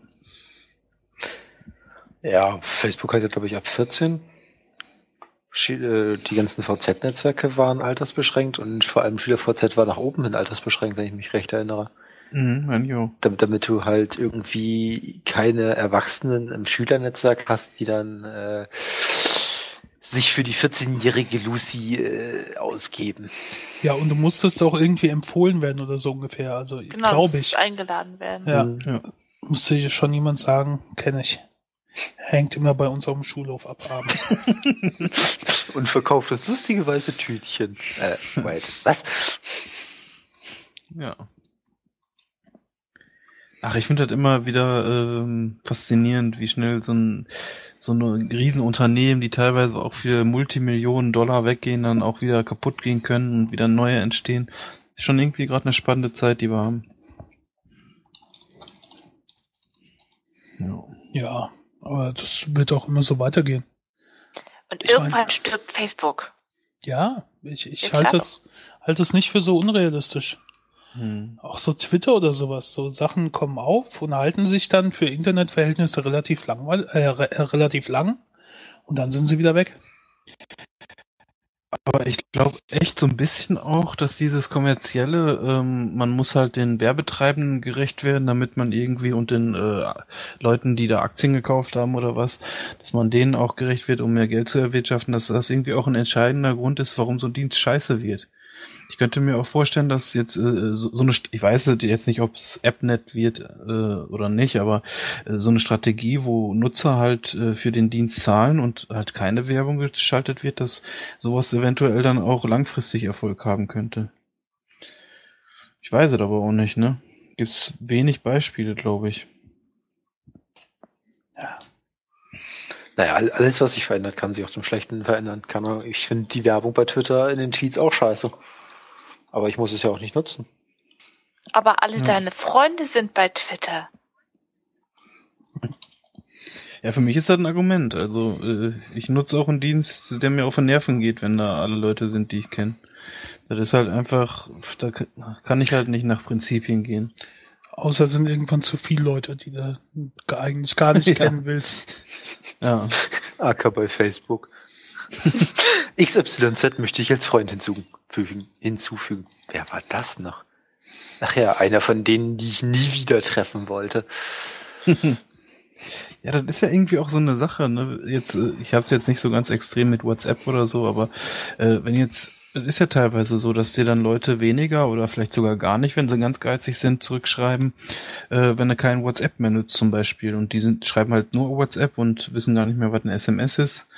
Ja, Facebook hat ja, glaube ich, ab 14 äh, die ganzen VZ-Netzwerke waren altersbeschränkt und vor allem SchülerVZ war nach oben hin altersbeschränkt, wenn ich mich recht erinnere. Mhm, damit, damit du halt irgendwie keine Erwachsenen im Schülernetzwerk hast, die dann äh, sich für die 14-jährige Lucy äh, ausgeben. Ja, und du musstest auch irgendwie empfohlen werden oder so ungefähr. Also genau, glaube ich. eingeladen werden. Ja, mhm. ja. Musste dir schon jemand sagen, kenne ich. Hängt immer bei uns auf dem Schulhof ab abends. Und verkauft das lustige weiße Tütchen. Äh, wait, was? Ja. Ach, ich finde das immer wieder ähm, faszinierend, wie schnell so ein so eine Riesenunternehmen, die teilweise auch für Multimillionen Dollar weggehen, dann auch wieder kaputt gehen können und wieder neue entstehen. Ist schon irgendwie gerade eine spannende Zeit, die wir haben. Ja. ja. Aber das wird auch immer so weitergehen. Und ich irgendwann mein, stirbt Facebook. Ja, ich, ich halte es halte es nicht für so unrealistisch. Hm. Auch so Twitter oder sowas, so Sachen kommen auf und halten sich dann für Internetverhältnisse relativ lang, äh, relativ lang und dann sind sie wieder weg. Aber ich glaube echt so ein bisschen auch, dass dieses kommerzielle, ähm, man muss halt den Werbetreibenden gerecht werden, damit man irgendwie und den äh, Leuten, die da Aktien gekauft haben oder was, dass man denen auch gerecht wird, um mehr Geld zu erwirtschaften, dass das irgendwie auch ein entscheidender Grund ist, warum so ein Dienst scheiße wird. Ich könnte mir auch vorstellen, dass jetzt äh, so, so eine, ich weiß jetzt nicht, ob es AppNet wird äh, oder nicht, aber äh, so eine Strategie, wo Nutzer halt äh, für den Dienst zahlen und halt keine Werbung geschaltet wird, dass sowas eventuell dann auch langfristig Erfolg haben könnte. Ich weiß es aber auch nicht, ne? Gibt's wenig Beispiele, glaube ich. Ja. Naja, alles, was sich verändert, kann sich auch zum Schlechten verändern. Kann ich finde die Werbung bei Twitter in den Tweets auch scheiße. Aber ich muss es ja auch nicht nutzen. Aber alle ja. deine Freunde sind bei Twitter. Ja, für mich ist das ein Argument. Also äh, ich nutze auch einen Dienst, der mir auf den Nerven geht, wenn da alle Leute sind, die ich kenne. Das ist halt einfach, da kann ich halt nicht nach Prinzipien gehen. Außer es sind irgendwann zu viele Leute, die du eigentlich gar nicht ja. kennen willst. Ja. Acker bei Facebook. XYZ möchte ich als Freund hinzufügen. hinzufügen. Wer war das noch? Ach ja, einer von denen, die ich nie wieder treffen wollte. Ja, das ist ja irgendwie auch so eine Sache. Ne? Jetzt, äh, ich habe es jetzt nicht so ganz extrem mit WhatsApp oder so, aber äh, wenn jetzt es ist ja teilweise so, dass dir dann Leute weniger oder vielleicht sogar gar nicht, wenn sie ganz geizig sind, zurückschreiben, äh, wenn er kein WhatsApp mehr nutzt zum Beispiel. Und die sind, schreiben halt nur WhatsApp und wissen gar nicht mehr, was ein SMS ist.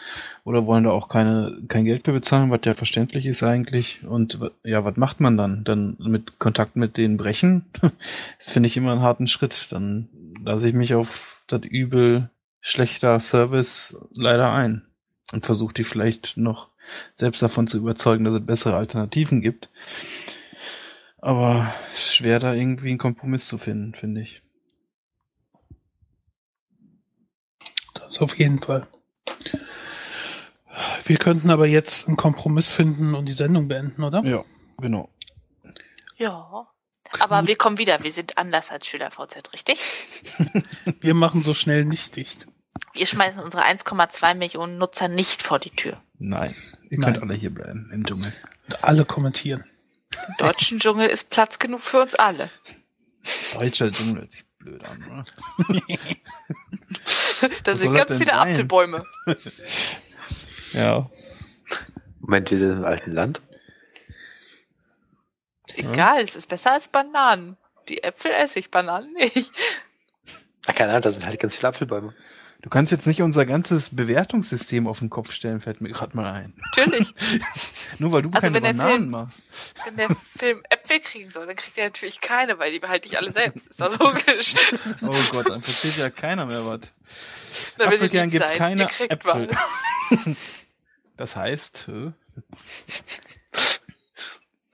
Oder wollen da auch keine, kein Geld mehr bezahlen, was ja verständlich ist eigentlich. Und ja, was macht man dann? Dann mit Kontakt mit denen brechen? das finde ich immer einen harten Schritt. Dann lasse ich mich auf das Übel schlechter Service leider ein. Und versuche die vielleicht noch selbst davon zu überzeugen, dass es bessere Alternativen gibt. Aber schwer da irgendwie einen Kompromiss zu finden, finde ich. Das auf jeden Fall. Wir könnten aber jetzt einen Kompromiss finden und die Sendung beenden, oder? Ja, Genau. Ja. Aber wir kommen wieder. Wir sind anders als SchülerVZ, richtig? Wir machen so schnell nicht dicht. Wir schmeißen unsere 1,2 Millionen Nutzer nicht vor die Tür. Nein. Ihr Nein. könnt alle hier bleiben im Dschungel. Und alle kommentieren. Im deutschen Dschungel ist Platz genug für uns alle. Deutscher Dschungel hört sich blöd an, oder? Da sind ganz viele sein? Apfelbäume. Ja. Moment, wir sind im alten Land. Egal, es ist besser als Bananen. Die Äpfel esse ich, Bananen nicht. Ah, keine Ahnung, da sind halt ganz viele Apfelbäume. Du kannst jetzt nicht unser ganzes Bewertungssystem auf den Kopf stellen, fällt mir gerade mal ein. Natürlich. Nur weil du Also keine wenn Bananen Film- machst. Wenn der Film Äpfel kriegen soll, dann kriegt er natürlich keine, weil die behalte ich alle selbst. Ist doch logisch. Oh Gott, dann versteht ja keiner mehr was. Na, wenn ihr Apfelkern gibt seid, keine ihr kriegt Äpfel. Das heißt,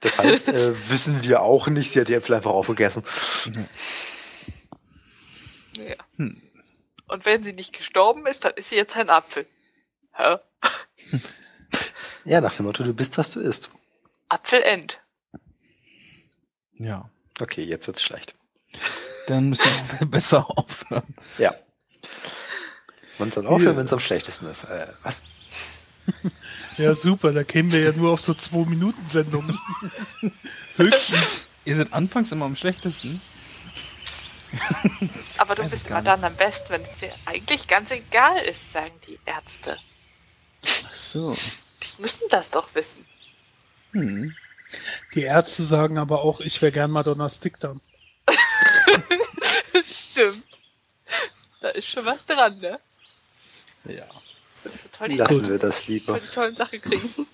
Das heißt, äh, wissen wir auch nicht, sie hat die Äpfel einfach aufgegessen. Ja. Und wenn sie nicht gestorben ist, dann ist sie jetzt ein Apfel. Hä? Ja, nach dem Motto, du bist, was du isst. Apfelend. ja. Okay, jetzt wird's schlecht. Dann müssen wir besser aufhören. Ja. Man soll aufhören, Ja. wenn es am schlechtesten ist. Äh, was? Ja, super, da kämen wir ja nur auf so zwei Minuten Sendungen. Höchstens. Ihr seid anfangs immer am schlechtesten. Aber du bist immer dann am besten, wenn es dir eigentlich ganz egal ist, sagen die Ärzte. Ach so. Die müssen das doch wissen. Hm. Die Ärzte sagen aber auch, ich wäre gern Madonna Stick dann. Stimmt. Da ist schon was dran, ne? Ja. Das ist toll, Lassen Gut. wir das lieber. die tollen Sachen kriegen.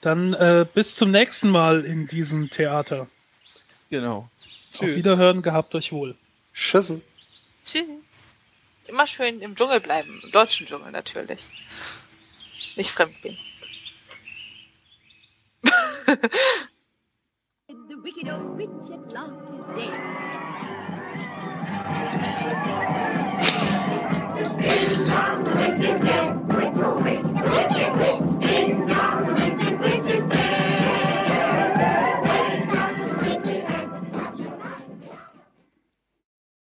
Dann äh, bis zum nächsten Mal in diesem Theater. Genau. Tschüss. Auf Wiederhören, gehabt euch wohl. Tschüss. Tschüss. Immer schön im Dschungel bleiben, im deutschen Dschungel natürlich. Nicht fremd gehen. the wicked old witch at last is dead. The wicked old witch is dead. The wicked witch.